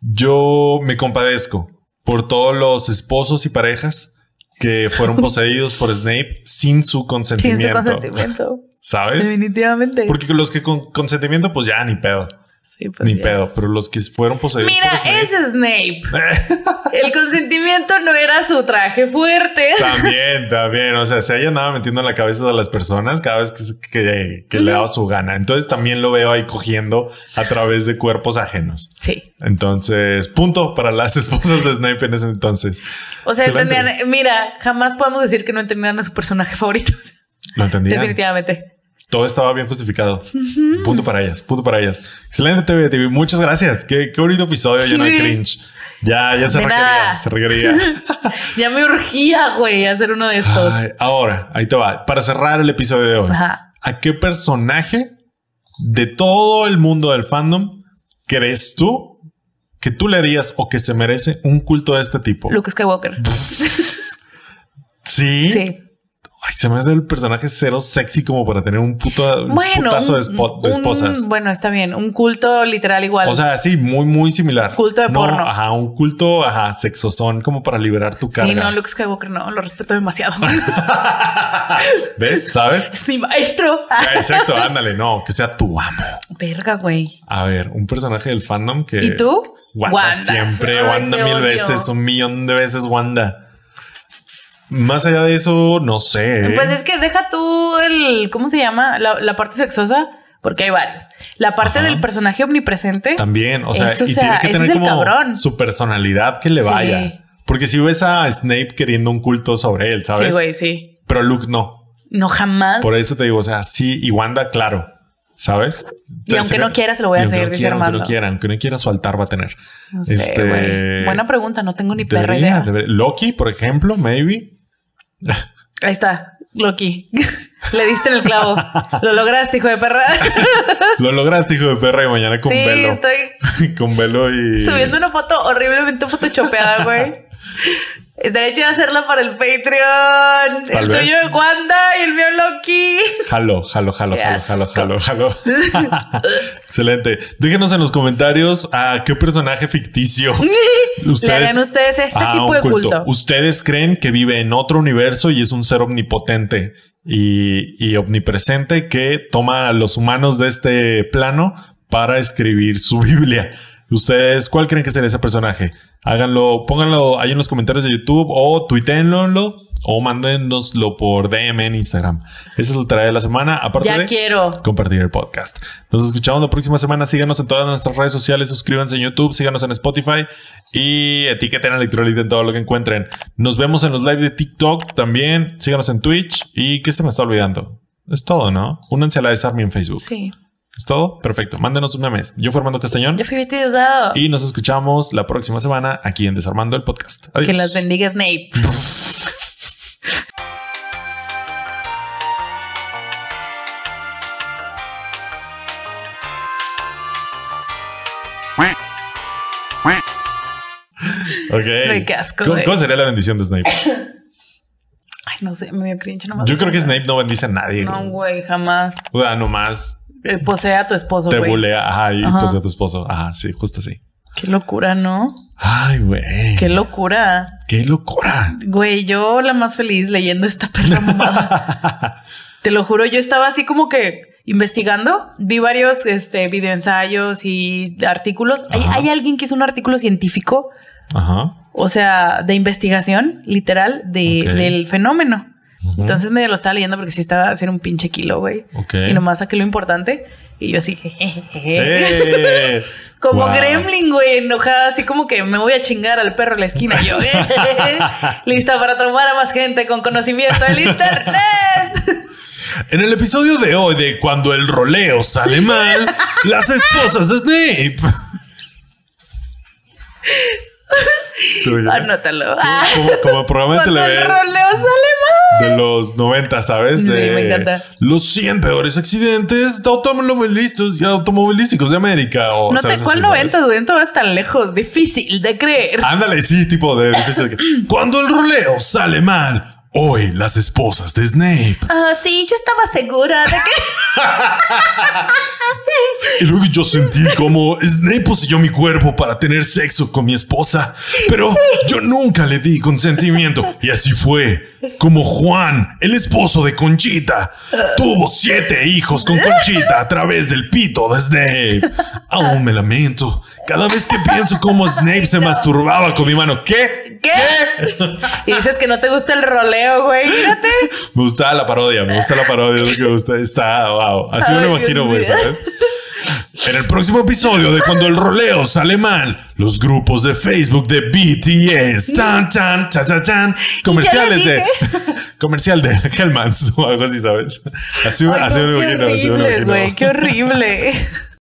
Yo me compadezco por todos los esposos y parejas que fueron [LAUGHS] poseídos por Snape sin su Sin consentimiento. su consentimiento. ¿Sabes? Definitivamente. Porque los que con consentimiento, pues ya ni pedo. Sí, pues, ni ya. pedo. Pero los que fueron poseídos Mira, por Snape. es Snape. [LAUGHS] El consentimiento no era su traje fuerte. También, también. O sea, se haya andado metiendo en la cabeza de las personas cada vez que, se- que, que le daba su gana. Entonces también lo veo ahí cogiendo a través de cuerpos ajenos. Sí. Entonces, punto para las esposas de Snape en ese entonces. O sea, Excelente. entendían, mira, jamás podemos decir que no entendían a su personaje favorito. Lo entendían. Definitivamente. Todo estaba bien justificado. Punto para ellas, punto para ellas. Excelente TV, TV. Muchas gracias. Qué, qué bonito episodio lleno de Sí. cringe. Ya, ya se requería, se requería. [LAUGHS] Ya me urgía, güey, hacer uno de estos. Ay, ahora, ahí te va. Para cerrar el episodio de hoy, Ajá. ¿a qué personaje de todo el mundo del fandom crees tú que tú le harías o que se merece un culto de este tipo? Luke Skywalker. [LAUGHS] Sí. Sí. Ay, se me hace el personaje cero sexy como para tener un puto un Bueno, putazo de, un- de esposas. bueno, está bien. Un culto literal igual. O sea, sí, muy, muy similar. Culto de No, porno. Ajá, un culto, ajá, sexosón como para liberar tu carga. sí, no, Luke Skywalker no, lo respeto demasiado. [LAUGHS] ¿Ves? ¿Sabes? [LAUGHS] es mi maestro. Exacto, ándale, no, que sea tu amo. Verga, güey. A ver, un personaje del fandom que. ¿Y tú? Wanda, siempre, Ay, Wanda mil odio. veces, un millón de veces Wanda. Más allá de eso, no sé. Pues es que deja tú el, ¿cómo se llama? La, la parte sexosa, porque hay varios. La parte Ajá. del personaje omnipresente. También, o sea, Eso, y o sea, tiene que tener como cabrón. su personalidad que le Sí. vaya. Porque si ves a Snape queriendo un culto sobre él, ¿sabes? Sí, güey, sí. Pero Luke no. No jamás. Por eso te digo, o sea, sí, y Wanda, claro. ¿Sabes? Y aunque no quiera, se lo voy a seguir, dice quiera, aunque Armando. no quiera, aunque no quiera, su altar va a tener. No sé, Este. Buena pregunta, no tengo ni perra Debería, idea. debería. Loki, por ejemplo, maybe. Ahí está, Loki. [LAUGHS] Le diste en el clavo. Lo lograste, hijo de perra. [LAUGHS] Lo lograste, hijo de perra, y mañana con sí, velo. estoy [LAUGHS] con velo y. subiendo una foto horriblemente photoshopeada, güey. Estaría chido hacerla para el Patreon. Tal el vez. tuyo de Wanda y el mío Loki. Jalo, jalo, jalo, jalo, jalo, jalo, jalo. [LAUGHS] Excelente. Déjenos en los comentarios a qué personaje ficticio [LAUGHS] Le harían ustedes este Ah, tipo de culto. ¿Ustedes creen que vive en otro universo y es un ser omnipotente y, y omnipresente que toma a los humanos de este plano para escribir su Biblia? ¿Ustedes cuál creen que sería ese personaje? Háganlo, pónganlo ahí en los comentarios de YouTube o tuiteenlo o mándenoslo por DM en Instagram. Esa es la tarea de la semana. Aparte Ya de quiero. compartir el podcast. Nos escuchamos la próxima semana. Síganos en todas nuestras redes sociales, suscríbanse en YouTube, síganos en Spotify y etiqueten a Electrolit en todo lo que encuentren. Nos vemos en los live de TikTok también. Síganos en Twitch y ¿qué se me está olvidando? Es todo, ¿no? Únanse a la Desarme en Facebook. Sí. ¿Es todo? Perfecto. Mándenos un memes. Yo fui Armando Castañón Yo fui Betty Diosdado. y nos escuchamos la próxima semana aquí en Desarmando el Podcast. Adiós. Que las bendiga Snape. [LAUGHS] Ok. Güey, qué asco, ¿Cómo, sería la bendición de Snape? Ay, no sé, me cringe nomás. Yo creo que Snape no bendice a nadie. No, güey. jamás. O sea, nomás Posee a tu esposo, te güey. bulea. Ajá, y Ajá. pues a tu esposo. Ajá, sí, justo así. Qué locura, ¿no? Ay, güey. Qué locura. Qué locura. Güey, yo la más feliz leyendo esta perra [LAUGHS] mamada. Te lo juro, yo estaba así como que investigando. Vi varios este, videoensayos y artículos. ¿Hay, hay alguien que hizo un artículo científico, Ajá. o sea, de investigación literal de, del fenómeno. Entonces medio lo estaba leyendo porque sí estaba haciendo un pinche kilo, güey. Ok. Y nomás saqué lo importante. Y yo así, [LAUGHS] jejeje. ¡Eh! [LAUGHS] Como Wow. gremlin, güey, enojada, así como que me voy a chingar al perro en la esquina. Yo, [LAUGHS] lista para traumar a más gente con conocimiento del internet. En el episodio de hoy de Cuando el roleo sale mal, las esposas de Snape. Anótalo. Ah, Como, como programa de televisión roleo sale mal. de los 90, ¿sabes? Sí, De me encanta. Los 100 peores accidentes de automovilísticos, automovilísticos de América. O, No te. ¿Cuál Así, 90? güey? No vas tan lejos. Difícil de creer. Ándale, sí, tipo de difícil. [CLEARS THROAT] Cuando el roleo sale mal, hoy las esposas de Snape. Ah, sí, yo estaba segura de que. [LAUGHS] Y luego yo sentí como Snape poseyó mi cuerpo para tener sexo con mi esposa, pero yo nunca le di consentimiento. Y así fue como Juan, el esposo de Conchita, tuvo siete hijos con Conchita a través del pito de Snape. Aún me lamento. Cada vez que pienso cómo Snape se masturbaba con mi mano. ¿Qué? ¿Qué? Y dices que no te gusta el roleo, güey. Mírate. [LAUGHS] Me gusta la parodia, me gusta la parodia, es lo que me gusta. Está, wow. Así me Ay, lo imagino, güey. ¿sabes? En el próximo episodio de Cuando el roleo sale mal, los grupos de Facebook de BTS, tan, tan, chan, chan, chan, comerciales de. [LAUGHS] comercial de Hellmans o algo así, ¿sabes? Así, Ay, así me lo imagino, así me lo imagino. güey. Qué horrible. [LAUGHS]